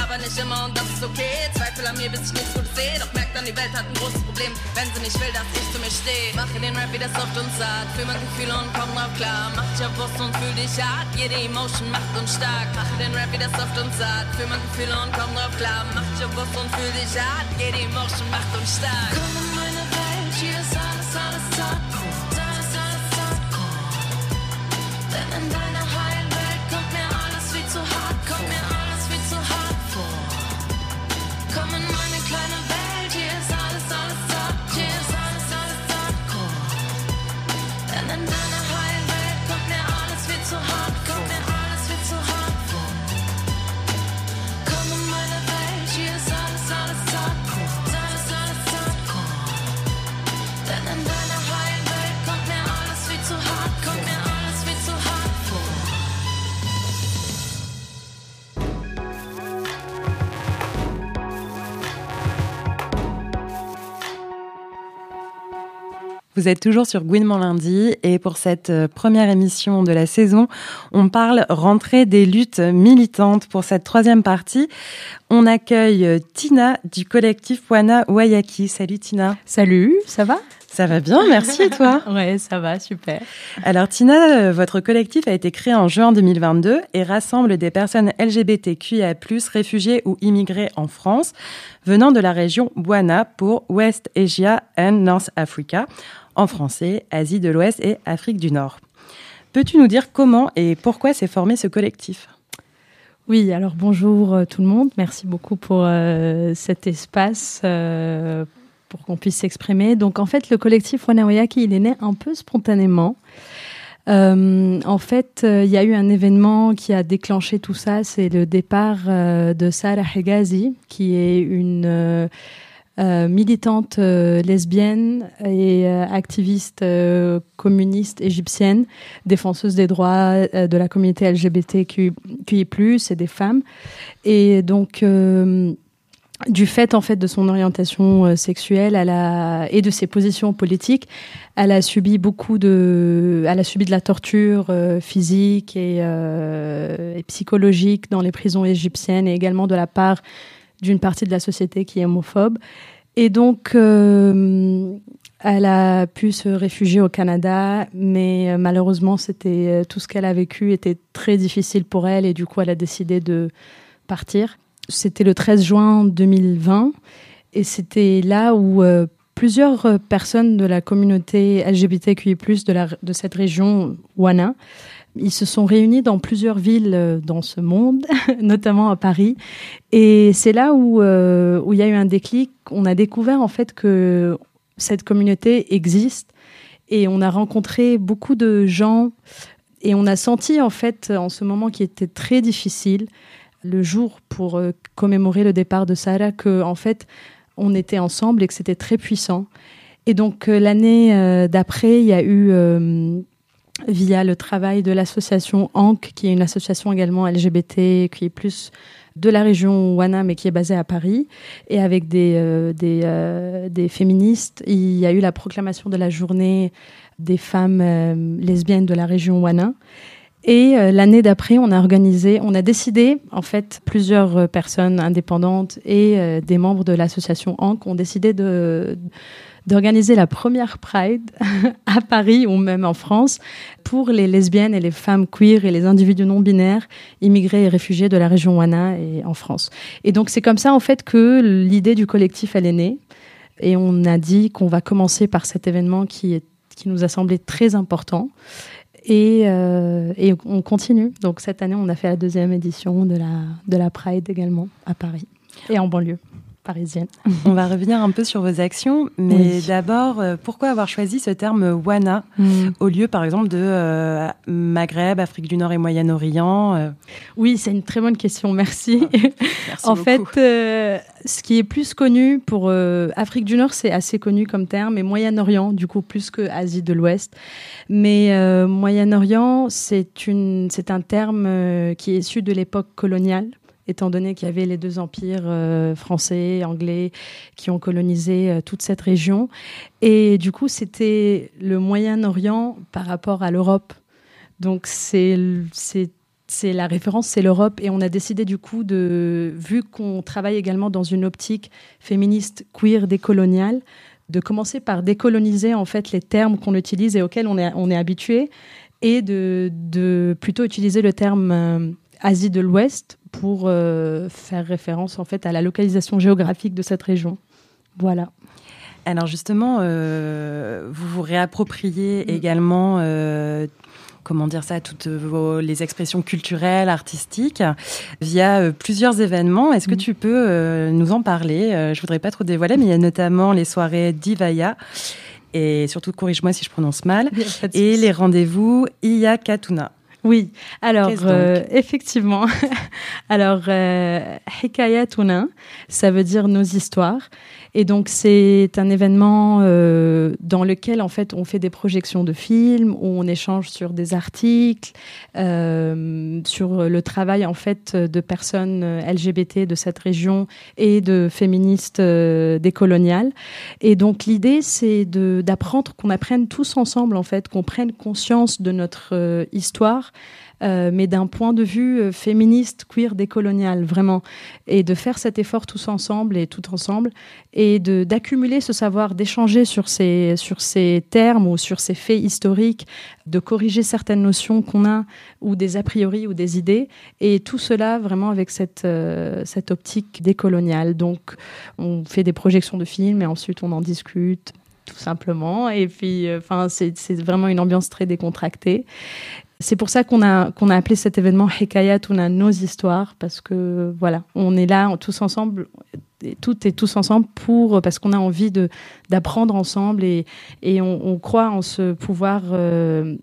Aber nicht immer und das ist okay. Zweifel an mir, bis ich nichts Gutes sehe. Doch merkt dann, die Welt hat ein großes Problem, wenn sie nicht will, dass ich zu mir stehe. Mache den Rap wieder soft und zart. Fühl mein Gefühl und komm drauf klar. Mach dich Brust und fühl dich hart. Jede Emotion macht uns stark. Mache den Rap wieder soft und zart. Fühl mein Gefühl und komm drauf klar. Mach dich Brust und fühl dich hart. Jede Emotion macht uns stark. Vous êtes toujours sur Gouinement lundi et pour cette euh, première émission de la saison, on parle rentrée des luttes militantes. Pour cette troisième partie, on accueille euh, Tina du collectif Wana Wayaki. Salut Tina. Salut, ça va? Ça va bien, merci et toi? <laughs> Ouais, ça va, super. Alors Tina, euh, votre collectif a été créé en juin 2022 et rassemble des personnes LGBTQIA+, réfugiées ou immigrées en France, venant de la région Wana pour West Asia and North Africa, en français, Asie de l'Ouest et Afrique du Nord. Peux-tu nous dire comment et pourquoi s'est formé ce collectif? Oui, alors bonjour euh, tout le monde. Merci beaucoup pour euh, cet espace euh, pour qu'on puisse s'exprimer. Donc en fait, le collectif Wanawayaki, il est né un peu spontanément. En fait, il y a eu un événement qui a déclenché tout ça. C'est le départ de Sarah Hegazi, qui est une euh, militante euh, lesbienne et euh, activiste communiste égyptienne, défenseuse des droits de la communauté LGBTQI+, et des femmes. Et donc, du fait en fait de son orientation sexuelle et de ses positions politiques, elle a subi beaucoup de, elle a subi de la torture physique et, psychologique dans les prisons égyptiennes et également de la part d'une partie de la société qui est homophobe. Et donc, euh, elle a pu se réfugier au Canada, mais euh, malheureusement, c'était euh, tout ce qu'elle a vécu était très difficile pour elle et du coup, elle a décidé de partir. C'était le 13 juin 2020 et c'était là où plusieurs personnes de la communauté LGBTQI+ de, la, de cette région Wana ils se sont réunis dans plusieurs villes dans ce monde, <laughs> notamment à Paris. Et c'est là où, euh, où il y a eu un déclic. On a découvert en fait que cette communauté existe et on a rencontré beaucoup de gens et on a senti en fait en ce moment qui était très difficile, le jour pour euh, commémorer le départ de Sarah, que en fait on était ensemble et que c'était très puissant. Et donc euh, l'année euh, d'après, il y a eu euh, via le travail de l'association ANC, qui est une association également LGBT, qui est plus de la région Wana, mais qui est basée à Paris, et avec des, euh, des, euh, des, féministes, il y a eu la proclamation de la journée des femmes euh, lesbiennes de la région Wana. Et euh, l'année d'après, on a organisé, on a décidé, en fait, plusieurs euh, personnes indépendantes et des membres de l'association ANC ont décidé de d'organiser la première Pride <laughs> à Paris ou même en France pour les lesbiennes et les femmes queer et les individus non binaires immigrés et réfugiés de la région Wana et en France. Et donc c'est comme ça en fait que l'idée du collectif elle est née et on a dit qu'on va commencer par cet événement qui qui nous a semblé très important. Et, euh, et, on continue. Donc cette année, on a fait la deuxième édition de la, de la Pride également à Paris et en banlieue parisienne. <laughs> On va revenir un peu sur vos actions, mais oui. d'abord, euh, pourquoi avoir choisi ce terme WANA mm. au lieu, par exemple, de euh, Maghreb, Afrique du Nord et Moyen-Orient euh... Oui, c'est une très bonne question, merci. merci <laughs> en beaucoup. fait, euh, ce qui est plus connu pour Afrique du Nord, c'est assez connu comme terme, et Moyen-Orient, du coup, plus que Asie de l'Ouest. Mais Moyen-Orient, c'est un terme qui est issu de l'époque coloniale étant donné qu'il y avait les deux empires euh, français, anglais, qui ont colonisé euh, toute cette région. Et du coup, c'était le Moyen-Orient par rapport à l'Europe. Donc, c'est la référence, c'est l'Europe, et on a décidé du coup vu qu'on travaille également dans une optique féministe, queer, décoloniale, de commencer par décoloniser en fait les termes qu'on utilise et auxquels on est, on habitué, et de, de plutôt utiliser le terme euh, Asie de l'Ouest pour euh, faire référence en fait à la localisation géographique de cette région. Voilà. Alors justement, euh, vous vous réappropriez mmh. également, euh, comment dire ça, toutes vos, les expressions culturelles, artistiques, via plusieurs événements. Est-ce que mmh. tu peux nous en parler? Je voudrais pas trop dévoiler, mais il y a notamment les soirées Divaya et surtout corrige-moi si je prononce mal, et les rendez-vous Iya Katuna. Oui, alors euh, effectivement, <laughs> alors euh, Hikayatuna, ça veut dire nos histoires. Et donc c'est un événement euh, dans lequel en fait on fait des projections de films, où on échange sur des articles, euh, sur le travail en fait de personnes LGBT de cette région et de féministes euh, décoloniales. Et donc l'idée c'est d'apprendre qu'on apprenne tous ensemble en fait, qu'on prenne conscience de notre euh, histoire euh, mais d'un point de vue euh, féministe, queer, décolonial, vraiment. Et de faire cet effort tous ensemble et tout ensemble, et d'accumuler ce savoir, d'échanger sur ces, sur ces termes ou sur ces faits historiques, de corriger certaines notions qu'on a, ou des a priori ou des idées, et tout cela vraiment avec cette, euh, cette optique décoloniale. Donc, on fait des projections de films et ensuite on en discute tout simplement. Et puis, enfin, c'est vraiment une ambiance très décontractée. C'est pour ça qu'on a, qu'on a appelé cet événement Hekayat, on a nos histoires, parce que voilà, on est là tous ensemble, toutes et tous ensemble pour, parce qu'on a envie de, d'apprendre ensemble et, et on, on, croit en ce pouvoir euh,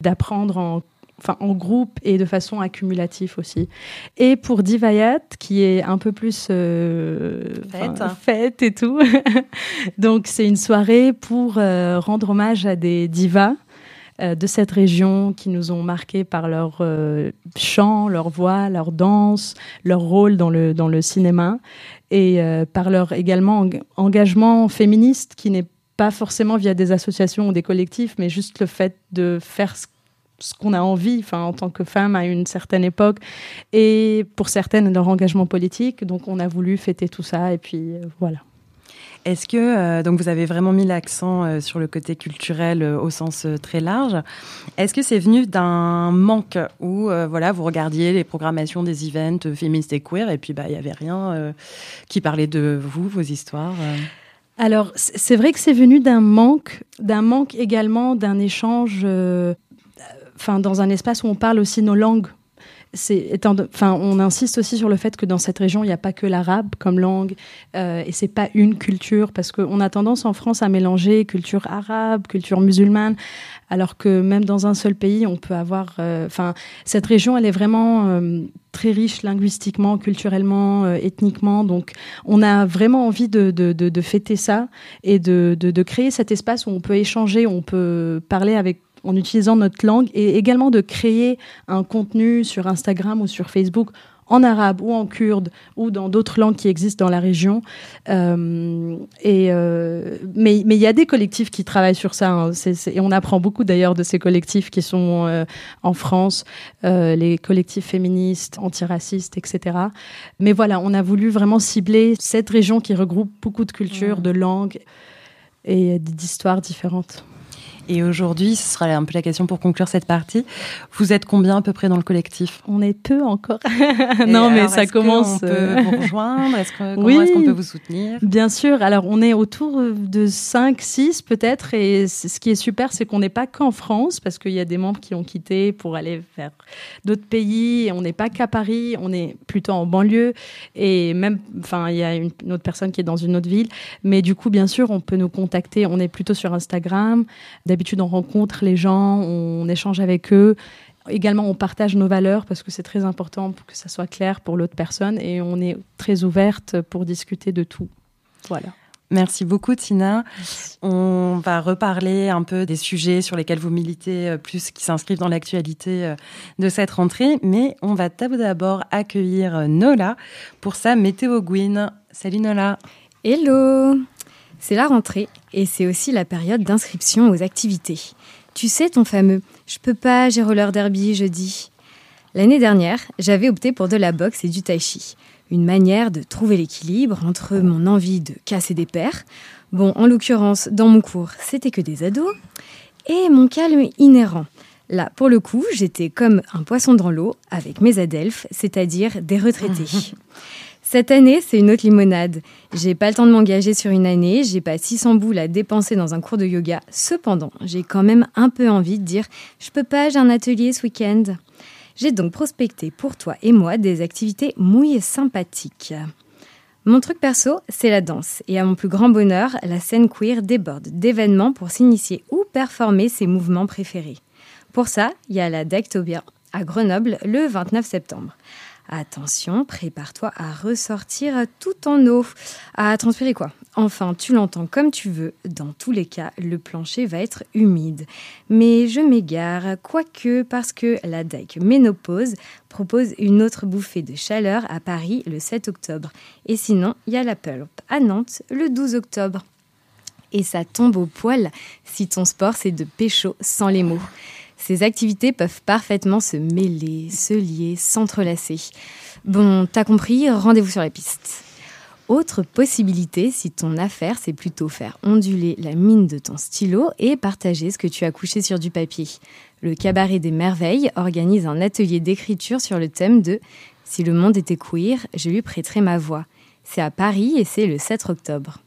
d'apprendre en enfin en groupe et de façon accumulative aussi. Et pour Divayat, qui est un peu plus euh, fête. fête et tout. <laughs> Donc c'est une soirée pour euh, rendre hommage à des divas de cette région qui nous ont marqués par leur euh, chant, leur voix, leur danse, leur rôle dans le, dans le cinéma et euh, par leur également eng- engagement féministe qui n'est pas forcément via des associations ou des collectifs, mais juste le fait de faire ce qu'on a envie, enfin, en tant que femme à une certaine époque, et pour certaines leur engagement politique. Donc, on a voulu fêter tout ça, et puis euh, voilà. Est-ce que euh, donc vous avez vraiment mis l'accent euh, sur le côté culturel euh, au sens très large Est-ce que c'est venu d'un manque où voilà vous regardiez les programmations des events féministes et queer et puis bah il y avait rien qui parlait de vous, vos histoires Alors, c'est vrai que c'est venu d'un manque, d'un manque également d'un échange, dans un espace où on parle aussi nos langues. Enfin, on insiste aussi sur le fait que dans cette région, il n'y a pas que l'arabe comme langue, euh, et c'est pas une culture, parce qu'on a tendance en France à mélanger culture arabe, culture musulmane, alors que même dans un seul pays, on peut avoir, euh, enfin, cette région, elle est vraiment euh, très riche linguistiquement, culturellement, euh, ethniquement, donc on a vraiment envie de, de, de, fêter ça et de créer cet espace où on peut échanger, où on peut parler avec en utilisant notre langue et également de créer un contenu sur Instagram ou sur Facebook en arabe ou en kurde ou dans d'autres langues qui existent dans la région. Euh, et euh, mais mais il y a des collectifs qui travaillent sur ça. hein. Et on apprend beaucoup d'ailleurs de ces collectifs qui sont euh, en France, les collectifs féministes, antiracistes, etc. Mais voilà, on a voulu vraiment cibler cette région qui regroupe beaucoup de cultures, de langues et d'histoires différentes. Et aujourd'hui, ce sera un peu la question pour conclure cette partie. Vous êtes combien à peu près dans le collectif? On est peu encore. <laughs> Non, mais alors, ça commence. On peut euh, vous rejoindre? Est-ce que comment Oui. est-ce qu'on peut vous soutenir? Bien sûr. Alors, on est autour de 5, 6 peut-être. Et ce qui est super, c'est qu'on n'est pas qu'en France, parce qu'il y a des membres qui ont quitté pour aller vers d'autres pays. Et on n'est pas qu'à Paris, on est plutôt en banlieue. Et même, enfin, il y a une, une autre personne qui est dans une autre ville. Mais du coup, bien sûr, on peut nous contacter. On est plutôt sur Instagram. D'habitude, on rencontre les gens, on échange avec eux. Également, on partage nos valeurs parce que c'est très important pour que ça soit clair pour l'autre personne et on est très ouverte pour discuter de tout. Voilà. Merci beaucoup, Tina. On va reparler un peu des sujets sur lesquels vous militez, euh, plus qui s'inscrivent dans l'actualité euh, de cette rentrée. Mais on va tout d'abord accueillir euh, Nola pour sa météo Gwyn. Salut Nola. Hello C'est la rentrée et c'est aussi la période d'inscription aux activités. Tu sais ton fameux « je peux pas, j'ai roller derby jeudi ». L'année dernière, j'avais opté pour de la boxe et du tai chi, une manière de trouver l'équilibre entre mon envie de casser des paires, bon en l'occurrence dans mon cours c'était que des ados, et mon calme inhérent. Là, pour le coup, j'étais comme un poisson dans l'eau avec mes adelphes, c'est-à-dire des retraités. <laughs> Cette année, c'est une autre limonade. J'ai pas le temps de m'engager sur une année, j'ai pas 600 boules à dépenser dans un cours de yoga. Cependant, j'ai quand même un peu envie de dire je peux pas, j'ai un atelier ce week-end. J'ai donc prospecté pour toi et moi des activités mouillées sympathiques. Mon truc perso, c'est la danse. Et à mon plus grand bonheur, la scène queer déborde d'événements pour s'initier ou performer ses mouvements préférés. Pour ça, il y a la Dectobia à Grenoble le 29 septembre. Attention, prépare-toi à ressortir tout en eau. À transpirer quoi? Enfin, tu l'entends comme tu veux. Dans tous les cas, le plancher va être humide. Mais je m'égare, quoique parce que la DEC Ménopause propose une autre bouffée de chaleur à Paris le 7 octobre. Et sinon, il y a la Pulp à Nantes le 12 octobre. Et ça tombe au poil si ton sport c'est de pécho sans les mots. Ces activités peuvent parfaitement se mêler, se lier, s'entrelacer. Bon, t'as compris, rendez-vous sur la piste. Autre possibilité, si ton affaire, c'est plutôt faire onduler la mine de ton stylo et partager ce que tu as couché sur du papier. Le Cabaret des Merveilles organise un atelier d'écriture sur le thème de Si le monde était queer, je lui prêterai ma voix. C'est à Paris et c'est le 7 octobre.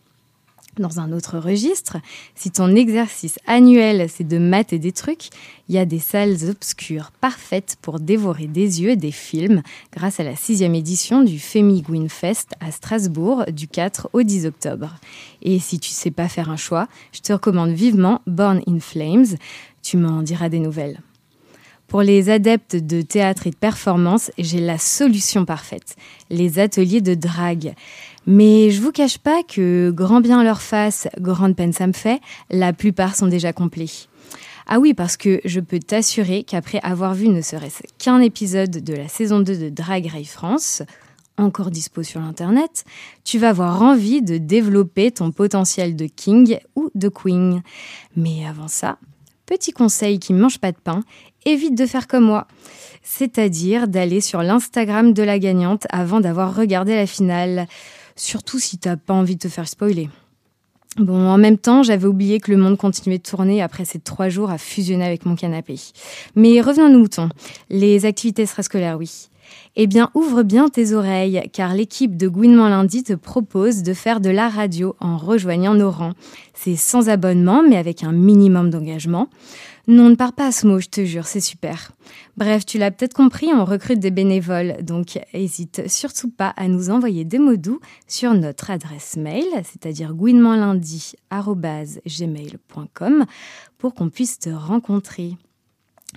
Dans un autre registre, si ton exercice annuel c'est de mater des trucs, il y a des salles obscures parfaites pour dévorer des yeux des films grâce à la sixième édition du Femi Gwyn Fest à Strasbourg du 4 au 10 octobre. Et si tu sais pas faire un choix, je te recommande vivement Born in Flames. Tu m'en diras des nouvelles. Pour les adeptes de théâtre et de performance, j'ai la solution parfaite les ateliers de drague. Mais je vous cache pas que, grand bien leur fasse, grande peine ça me fait, la plupart sont déjà complets. Ah oui, parce que je peux t'assurer qu'après avoir vu ne serait-ce qu'un épisode de la saison 2 de Drag Race France, encore dispo sur l'internet, tu vas avoir envie de développer ton potentiel de king ou de queen. Mais avant ça, petit conseil qui ne mange pas de pain, évite de faire comme moi. C'est-à-dire d'aller sur l'Instagram de la gagnante avant d'avoir regardé la finale. Surtout si t'as pas envie de te faire spoiler. Bon, en même temps, j'avais oublié que le monde continuait de tourner après ces trois jours à fusionner avec mon canapé. Mais revenons nos moutons. Les activités extrascolaires, oui. Eh bien, ouvre bien tes oreilles, car l'équipe de Gouinement Lundi te propose de faire de la radio en rejoignant nos rangs. C'est sans abonnement, mais avec un minimum d'engagement. Non, ne pars pas à ce mot, je te jure, c'est super. Bref, tu l'as peut-être compris, on recrute des bénévoles, donc hésite surtout pas à nous envoyer des mots doux sur notre adresse mail, c'est-à-dire gouinementlundi.gmail.com pour qu'on puisse te rencontrer.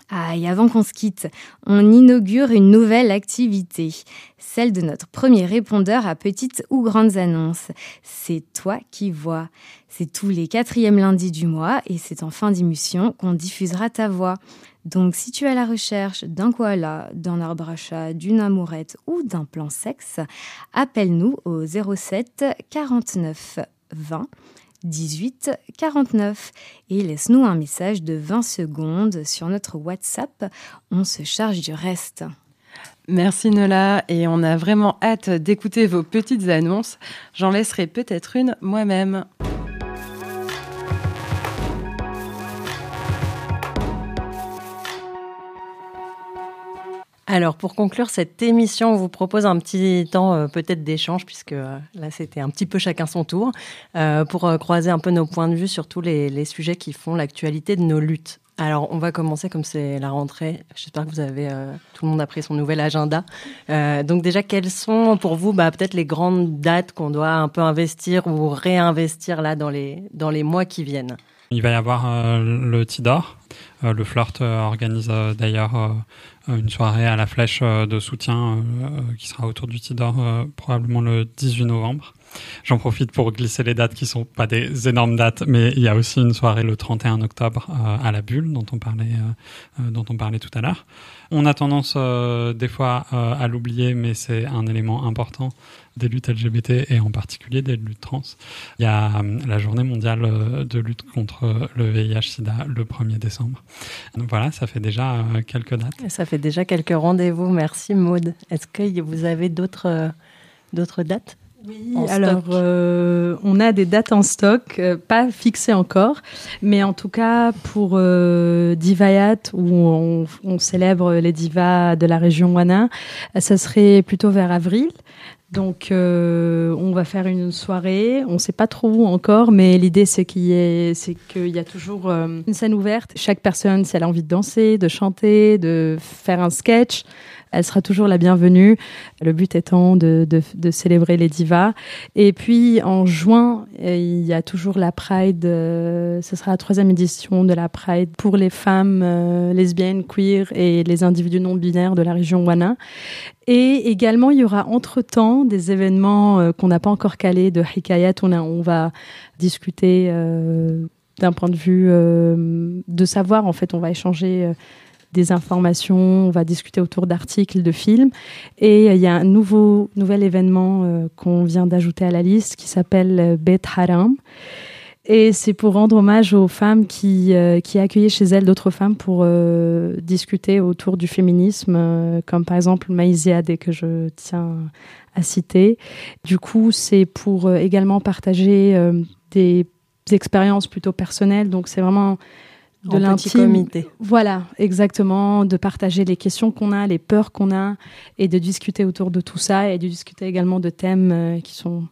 Ah, et avant qu'on se quitte, on inaugure une nouvelle activité, celle de notre premier répondeur à petites ou grandes annonces. C'est toi qui vois. C'est tous les quatrièmes lundis du mois et c'est en fin d'émission qu'on diffusera ta voix. Donc si tu es à la recherche d'un koala, d'un arbre à chat, d'une amourette ou d'un plan sexe, appelle-nous au 07 49 20 18 49 et laisse-nous un message de 20 secondes sur notre WhatsApp. On se charge du reste. Merci Nola et on a vraiment hâte d'écouter vos petites annonces. J'en laisserai peut-être une moi-même. Alors, pour conclure cette émission, on vous propose un petit temps euh, peut-être d'échange, puisque euh, là, c'était un petit peu chacun son tour, euh, pour croiser un peu nos points de vue sur tous les, les sujets qui font l'actualité de nos luttes. Alors, on va commencer comme c'est la rentrée. J'espère que vous avez, tout le monde a pris son nouvel agenda. Donc déjà, quelles sont pour vous bah, peut-être les grandes dates qu'on doit un peu investir ou réinvestir là dans les, dans les mois qui viennent? Il va y avoir euh, le Tidor. Euh, le Flirt euh, organise d'ailleurs une soirée à la flèche de soutien qui sera autour du Tidor probablement le 18 novembre. J'en profite pour glisser les dates qui sont pas des énormes dates, mais il y a aussi une soirée le 31 octobre à la Bulle dont on parlait, dont on parlait tout à l'heure. On a tendance des fois à l'oublier, mais c'est un élément important des luttes LGBT et en particulier des luttes trans. Il y a euh, la journée mondiale euh, de lutte contre le VIH/SIDA le 1er décembre. Donc voilà, ça fait déjà euh, quelques dates. Ça fait déjà quelques rendez-vous. Merci Maude. Est-ce que vous avez d'autres euh, d'autres dates Oui, en alors euh, on a des dates en stock, euh, pas fixées encore, mais en tout cas pour euh, Divayat, où on, on célèbre les divas de la région Wana, euh, ça serait plutôt vers avril. Donc euh, on va faire une soirée, on ne sait pas trop où encore, mais l'idée c'est qu'il y, y a toujours euh, une scène ouverte. Chaque personne, si elle a envie de danser, de chanter, de faire un sketch, elle sera toujours la bienvenue. Le but étant de, de, de célébrer les divas. Et puis en juin, euh, il y a toujours la Pride. euh, ce sera la troisième édition de la Pride pour les femmes euh, lesbiennes, queer et les individus non binaires de la région Wana. Et également, il y aura entre-temps des événements euh, qu'on n'a pas encore calés de Hikayat. On, a- on va discuter euh, d'un point de vue de savoir. En fait, on va échanger des informations, on va discuter autour d'articles, de films. Et euh, il y a un nouveau, nouvel événement euh, qu'on vient d'ajouter à la liste qui s'appelle euh, Bet Haram. Et c'est pour rendre hommage aux femmes qui, euh, qui accueillaient chez elles d'autres femmes pour discuter autour du féminisme, comme par exemple Maïziade que je tiens à citer. Du coup, c'est pour également partager des expériences plutôt personnelles. Donc, c'est vraiment de l'intime. Voilà, exactement, de partager les questions qu'on a, les peurs qu'on a, et de discuter autour de tout ça, et de discuter également de thèmes euh, qui sont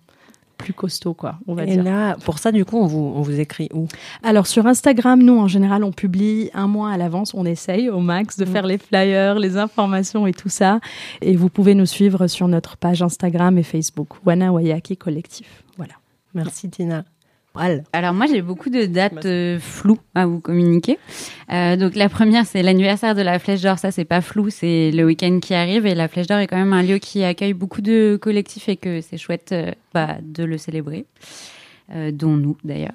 plus costauds, quoi, on va Et dire. là, pour ça, du coup, on vous, on vous écrit où? Alors sur Instagram, nous en général, on publie un mois à l'avance. On essaye au max de faire les flyers, les informations et tout ça. Et vous pouvez nous suivre sur notre page Instagram et Facebook, Wana Wayaki Collectif. Voilà. Merci Tina. Al. Alors moi j'ai beaucoup de dates euh, floues à vous communiquer. Euh, donc la première c'est l'anniversaire de la Flèche d'Or, ça c'est pas flou, c'est le week-end qui arrive et la Flèche d'Or est quand même un lieu qui accueille beaucoup de collectifs et que c'est chouette euh, bah, de le célébrer, euh, dont nous d'ailleurs.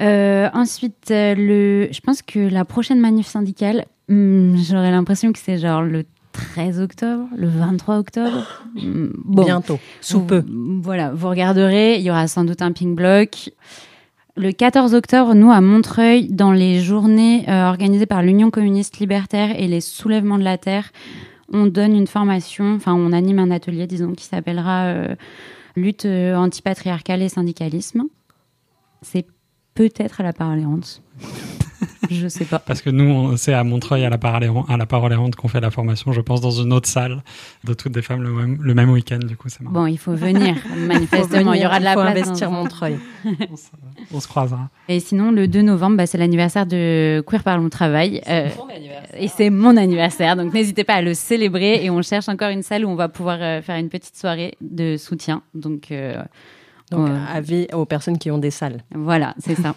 Euh, ensuite, euh, le, je pense que la prochaine manif syndicale, hmm, j'aurais l'impression que c'est genre le 13 octobre, le 23 octobre. Bon, Bientôt, sous peu. Voilà, vous regarderez, il y aura sans doute un pink bloc. Le 14 octobre, nous, à Montreuil, dans les journées euh, organisées par l'Union communiste libertaire et les soulèvements de la Terre, on donne une formation, enfin, on anime un atelier, disons, qui s'appellera euh, Lutte euh, antipatriarcale et syndicalisme. C'est peut-être à la parole errante. <laughs> Je sais pas. Parce que nous, on- c'est à Montreuil, à la, parole errante- à la parole errante, qu'on fait la formation, je pense, dans une autre salle de toutes des femmes le même, le même week-end. Du coup, c'est marrant. Bon, il faut venir, <laughs> <laughs> manifestement. il y aura de la place. investir dans- Montreuil. On se- on se croisera. Et sinon, le 2 novembre, bah, c'est l'anniversaire de Queer Parlons Travail. Euh, et c'est mon anniversaire, donc n'hésitez pas à le célébrer. Et on cherche encore une salle où on va pouvoir euh, faire une petite soirée de soutien. Donc, euh, Donc, avis aux personnes qui ont des salles. voilà, c'est ça.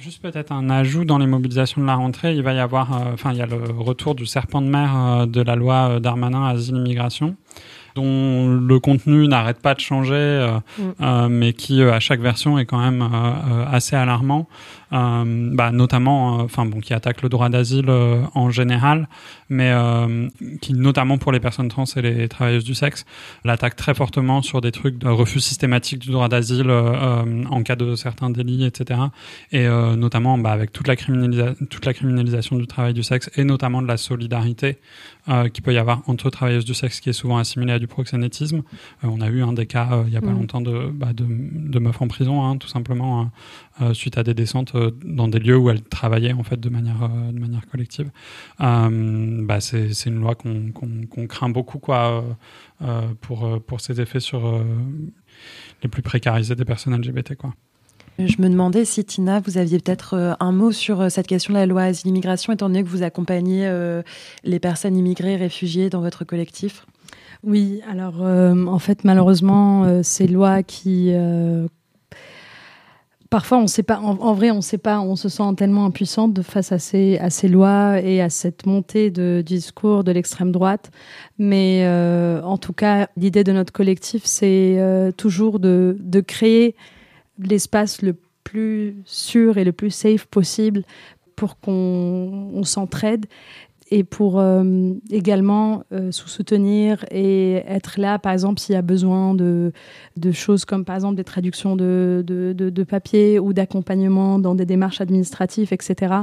Juste peut-être un ajout dans les mobilisations de la rentrée. Il va y avoir, euh, enfin, il y a le retour du serpent de mer euh, de la loi euh, Darmanin Asile-Immigration, dont le contenu n'arrête pas de changer, euh, Mm. euh, mais qui euh, à chaque version est quand même assez alarmant. Euh, bah, notamment, euh, enfin bon, qui attaque le droit d'asile euh, en général, mais euh, qui notamment pour les personnes trans et les travailleuses du sexe, l'attaque très fortement sur des trucs de refus systématique du droit d'asile en cas de certains délits, etc. Et euh, notamment bah, avec toute la, criminalisa toute la criminalisation du travail du sexe et notamment de la solidarité euh, qu'il peut y avoir entre travailleuses du sexe qui est souvent assimilée à du proxénétisme. Euh, on a eu un des cas euh, il n'y a pas Mm. longtemps de, bah, de, de meufs en prison, hein, tout simplement, hein, euh, suite à des descentes euh, dans des lieux où elles travaillaient en fait de manière, euh, de manière collective. Euh, bah, c'est c'est une loi qu'on qu'on- qu'on craint beaucoup quoi, pour, pour ses effets sur euh, les plus précarisés des personnes LGBT. Quoi. Je me demandais si Tina, vous aviez peut-être un mot sur cette question de la loi asile-immigration, étant donné que vous accompagnez euh, les personnes immigrées, réfugiées dans votre collectif? Oui, alors euh, en fait, malheureusement, euh, ces lois qui. euh, parfois, on sait pas, en, vrai, on sait pas, on se sent tellement impuissante face à ces, lois et à cette montée de discours de l'extrême droite. Mais euh, en tout cas, l'idée de notre collectif, c'est euh, toujours de, créer l'espace le plus sûr et le plus safe possible pour qu'on on s'entraide et pour euh, également euh, sous-soutenir et être là, par exemple, s'il y a besoin de, de choses comme, par exemple, des traductions de, de, de, papier ou d'accompagnement dans des démarches administratives, etc.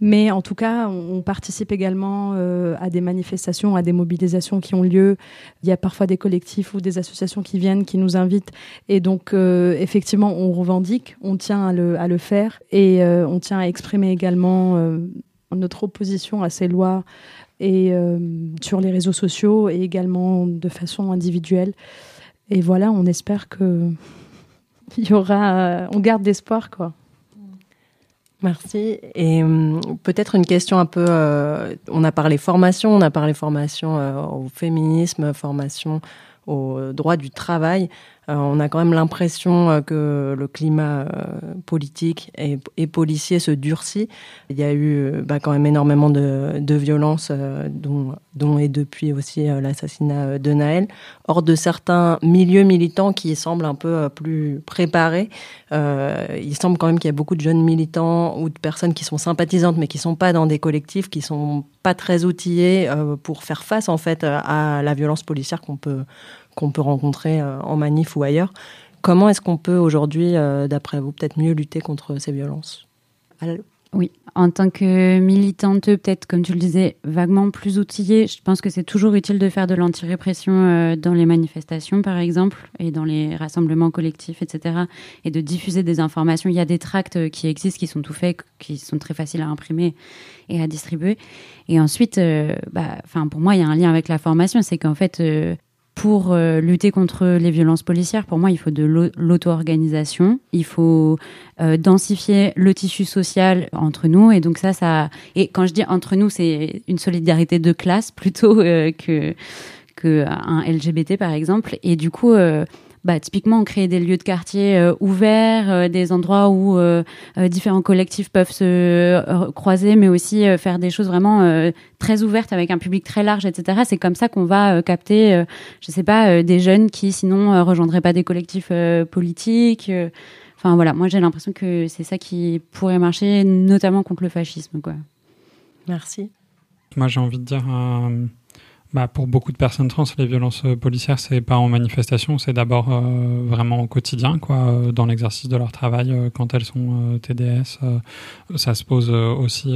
Mais en tout cas, on, on participe également euh, à des manifestations, à des mobilisations qui ont lieu. Il y a parfois des collectifs ou des associations qui viennent, qui nous invitent. Et donc, euh, effectivement, on revendique, on tient à le, à le faire et euh, on tient à exprimer également euh, notre opposition à ces lois et euh, sur les réseaux sociaux et également de façon individuelle. Et voilà, on espère que <laughs> il y aura, on garde d'espoir quoi. Merci. Et hum, peut-être une question un peu. euh, on a parlé formation, on a parlé formation euh, au féminisme, formation au droit du travail. Euh, on a quand même l'impression euh, que le climat euh, politique et, et policier se durcit. Il y a eu bah, quand même énormément de, violences, dont, dont est depuis aussi l'assassinat de Naël. Hors de certains milieux militants qui semblent un peu plus préparés, il semble quand même qu'il y a beaucoup de jeunes militants ou de personnes qui sont sympathisantes mais qui sont pas dans des collectifs, qui sont pas très outillés pour faire face en fait à la violence policière qu'on peut qu'on peut rencontrer euh, en manif ou ailleurs. Comment est-ce qu'on peut aujourd'hui, euh, d'après vous, peut-être mieux lutter contre ces violences? Oui, en tant que militante, peut-être comme tu le disais, vaguement plus outillée, je pense que c'est toujours utile de faire de l'anti-répression euh, dans les manifestations, par exemple, et dans les rassemblements collectifs, etc., et de diffuser des informations. Il y a des tracts qui existent, qui sont tout faits, qui sont très faciles à imprimer et à distribuer. Et ensuite, bah, pour moi, il y a un lien avec la formation, c'est qu'en fait, pour euh, lutter contre les violences policières, pour moi, il faut de l'au- l'auto-organisation, il faut euh, densifier le tissu social entre nous. Et donc ça, ça. Et quand je dis entre nous, c'est une solidarité de classe plutôt euh, que que un LGBT par exemple. Et du coup. Bah, typiquement, créer des lieux de quartier euh, ouverts, euh, des endroits où euh, différents collectifs peuvent se croiser, mais aussi euh, faire des choses vraiment euh, très ouvertes avec un public très large, etc. C'est comme ça qu'on va euh, capter, euh, je sais pas, euh, des jeunes qui sinon euh, rejoindraient pas des collectifs euh, politiques. euh. Enfin voilà, moi j'ai l'impression que c'est ça qui pourrait marcher, notamment contre le fascisme. Quoi. Merci. Moi j'ai envie de dire, euh, bah, pour beaucoup de personnes trans, les violences euh, policières, c'est pas en manifestation, c'est d'abord euh, vraiment au quotidien, quoi, euh, dans l'exercice de leur travail, euh, quand elles sont euh, TDS. ça se pose aussi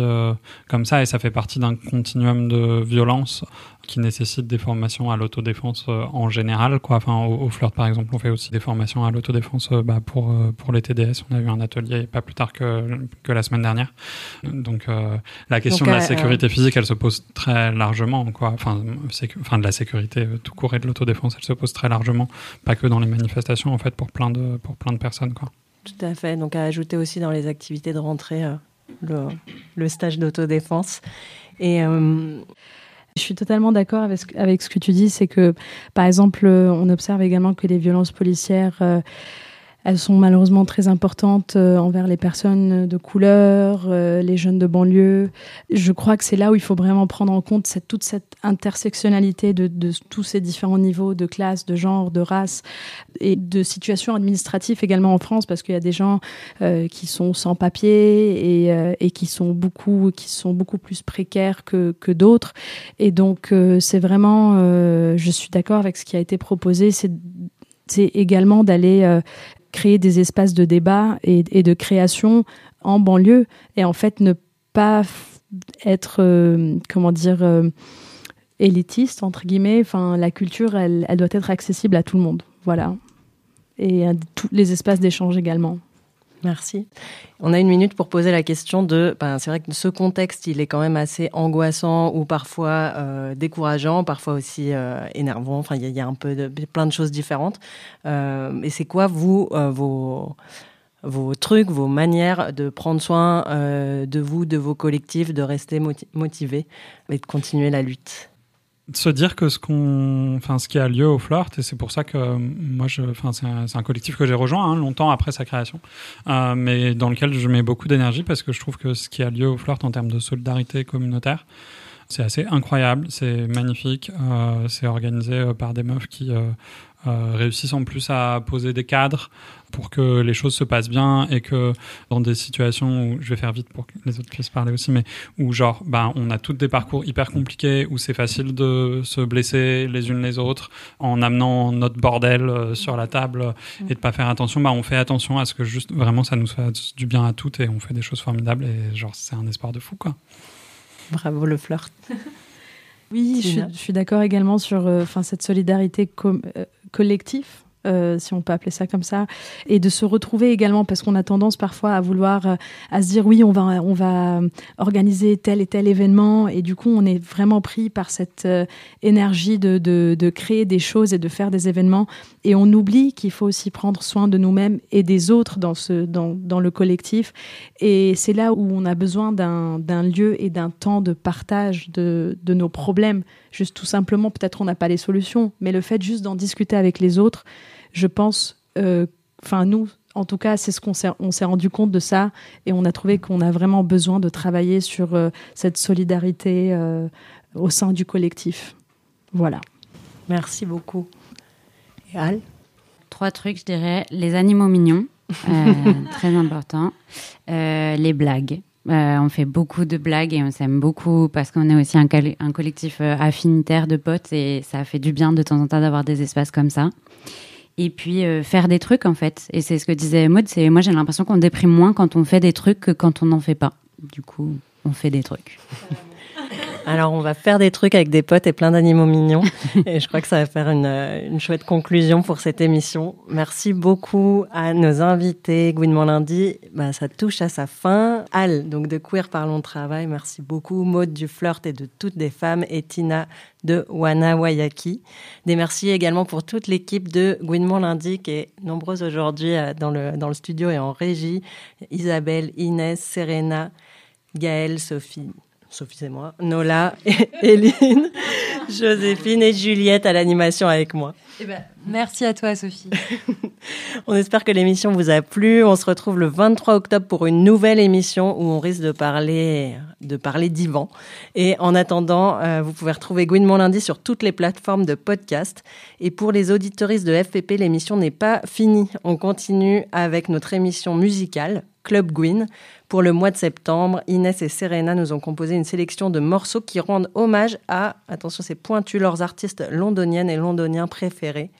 comme ça et ça fait partie d'un continuum de violence qui nécessite des formations à l'autodéfense euh, en général. Quoi. Enfin, au, au flirt, par exemple, on fait aussi des formations à l'autodéfense euh, bah, pour, euh, pour les TDS. On a eu un atelier pas plus tard que, que la semaine dernière. Donc, euh, la question Donc, de la sécurité physique, elle se pose très largement. Quoi. Enfin, de la sécurité tout court et de l'autodéfense, elle se pose très largement. Pas que dans les manifestations, en fait, pour plein de, pour plein de personnes. Quoi. Tout à fait. Donc à ajouter aussi dans les activités de rentrée euh, le, le stage d'autodéfense. Et euh, Je suis totalement d'accord avec, ce- que tu dis. C'est que, par exemple, euh, on observe également que les violences policières, euh, elles sont malheureusement très importantes euh, envers les personnes de couleur, euh, les jeunes de banlieue. Je crois que c'est là où il faut vraiment prendre en compte toute cette intersectionnalité de, tous ces différents niveaux de classe, de genre, de race et de situations administratives également en France, parce qu'il y a des gens euh, qui sont sans papier et, qui sont beaucoup qui sont beaucoup plus précaires que, d'autres et donc c'est vraiment je suis d'accord avec ce qui a été proposé c'est également d'aller créer des espaces de débat et, de création en banlieue et en fait ne pas être euh, comment dire euh, élitiste entre guillemets. Enfin la culture elle, elle doit être accessible à tout le monde. Voilà. Et à tous les espaces d'échange également Merci. On a une minute pour poser la question de. Ben, c'est vrai que ce contexte, il est quand même assez angoissant ou parfois euh, décourageant, parfois aussi euh, énervant. Enfin, il y, a- un peu de plein de choses différentes. Euh, et c'est quoi vous euh, vos vos trucs, vos manières de prendre soin de vous, de vos collectifs, de rester moti- motivés et de continuer la lutte? Se dire que ce qu'on enfin ce qui a lieu au flirt et c'est pour ça que euh, moi je enfin c'est un, un collectif que j'ai rejoint hein, longtemps après sa création euh, mais dans lequel je mets beaucoup d'énergie parce que je trouve que ce qui a lieu au flirt en termes de solidarité communautaire c'est assez incroyable c'est magnifique euh, c'est organisé euh, par des meufs qui euh, réussissent en plus à poser des cadres pour que les choses se passent bien et que dans des situations où je vais faire vite pour que les autres puissent parler aussi mais où genre ben on a toutes des parcours hyper compliqués où c'est facile de se blesser les unes les autres en amenant notre bordel sur la table et de pas faire attention. Bah on fait attention à ce que juste vraiment ça nous fasse du bien à toutes et on fait des choses formidables et genre c'est un espoir de fou quoi Bravo le flirt. <laughs> Oui, je suis, Tina. je suis d'accord également sur euh, enfin, cette solidarité euh, collective. Euh, si on peut appeler ça comme ça, et de se retrouver également parce qu'on a tendance parfois à vouloir euh, à se dire oui on va on va euh, organiser tel et tel événement et du coup on est vraiment pris par cette énergie de, de, créer des choses et de faire des événements et on oublie qu'il faut aussi prendre soin de nous-mêmes et des autres dans ce dans, dans le collectif et c'est là où on a besoin d'un d'un lieu et d'un temps de partage de, de nos problèmes. Juste tout simplement, peut-être on n'a pas les solutions, mais le fait juste d'en discuter avec les autres, je pense, euh, enfin nous, en tout cas, c'est ce qu'on s'est on s'est rendu compte de ça et on a trouvé qu'on a vraiment besoin de travailler sur euh, cette solidarité euh, au sein du collectif. Voilà. Merci beaucoup. Et Al? Trois trucs, je dirais. Les animaux mignons, euh, <laughs> très important. Euh, les blagues. Euh, on fait beaucoup de blagues et on s'aime beaucoup parce qu'on est aussi un, un collectif affinitaire de potes et ça fait du bien de temps en temps d'avoir des espaces comme ça. Et puis euh, faire des trucs en fait. Et c'est ce que disait Maud, c'est moi j'ai l'impression qu'on déprime moins quand on fait des trucs que quand on n'en fait pas. Du coup, on fait des trucs. <laughs> Alors, on va faire des trucs avec des potes et plein d'animaux mignons. <laughs> et je crois que ça va faire une, euh, une chouette conclusion pour cette émission. Merci beaucoup à nos invités. Gouinement lundi, bah, ça touche à sa fin. Al, donc de Queer Parlons Travail, merci beaucoup. Maud du Flirt et de toutes des femmes et Tina de Wana Wayaki. Des merci également pour toute l'équipe de Gouinement lundi qui est nombreuse aujourd'hui euh, dans le, dans le studio et en régie. Isabelle, Inès, Serena, Gaëlle, Sophie. Sophie, c'est moi. Nola, Eline, <laughs> Joséphine et Juliette à l'animation avec moi. Eh ben, merci à toi, Sophie. <laughs> On espère que l'émission vous a plu. On se retrouve le 23 octobre pour une nouvelle émission où on risque de parler de parler d'Ivan. Et en attendant, euh, vous pouvez retrouver Mon lundi sur toutes les plateformes de podcast. Et pour les auditoristes de FPP, l'émission n'est pas finie. On continue avec notre émission musicale Club Gwyn. Pour le mois de septembre, Inès et Serena nous ont composé une sélection de morceaux qui rendent hommage à, attention c'est pointu, leurs artistes londoniennes et londoniens préférés.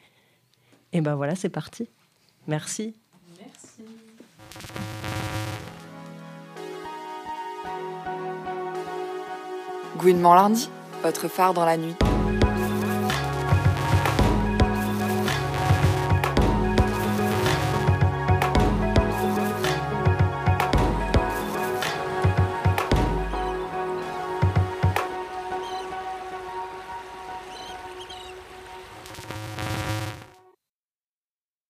Et ben voilà, c'est parti. Merci. Gouinement lundi, votre phare dans la nuit.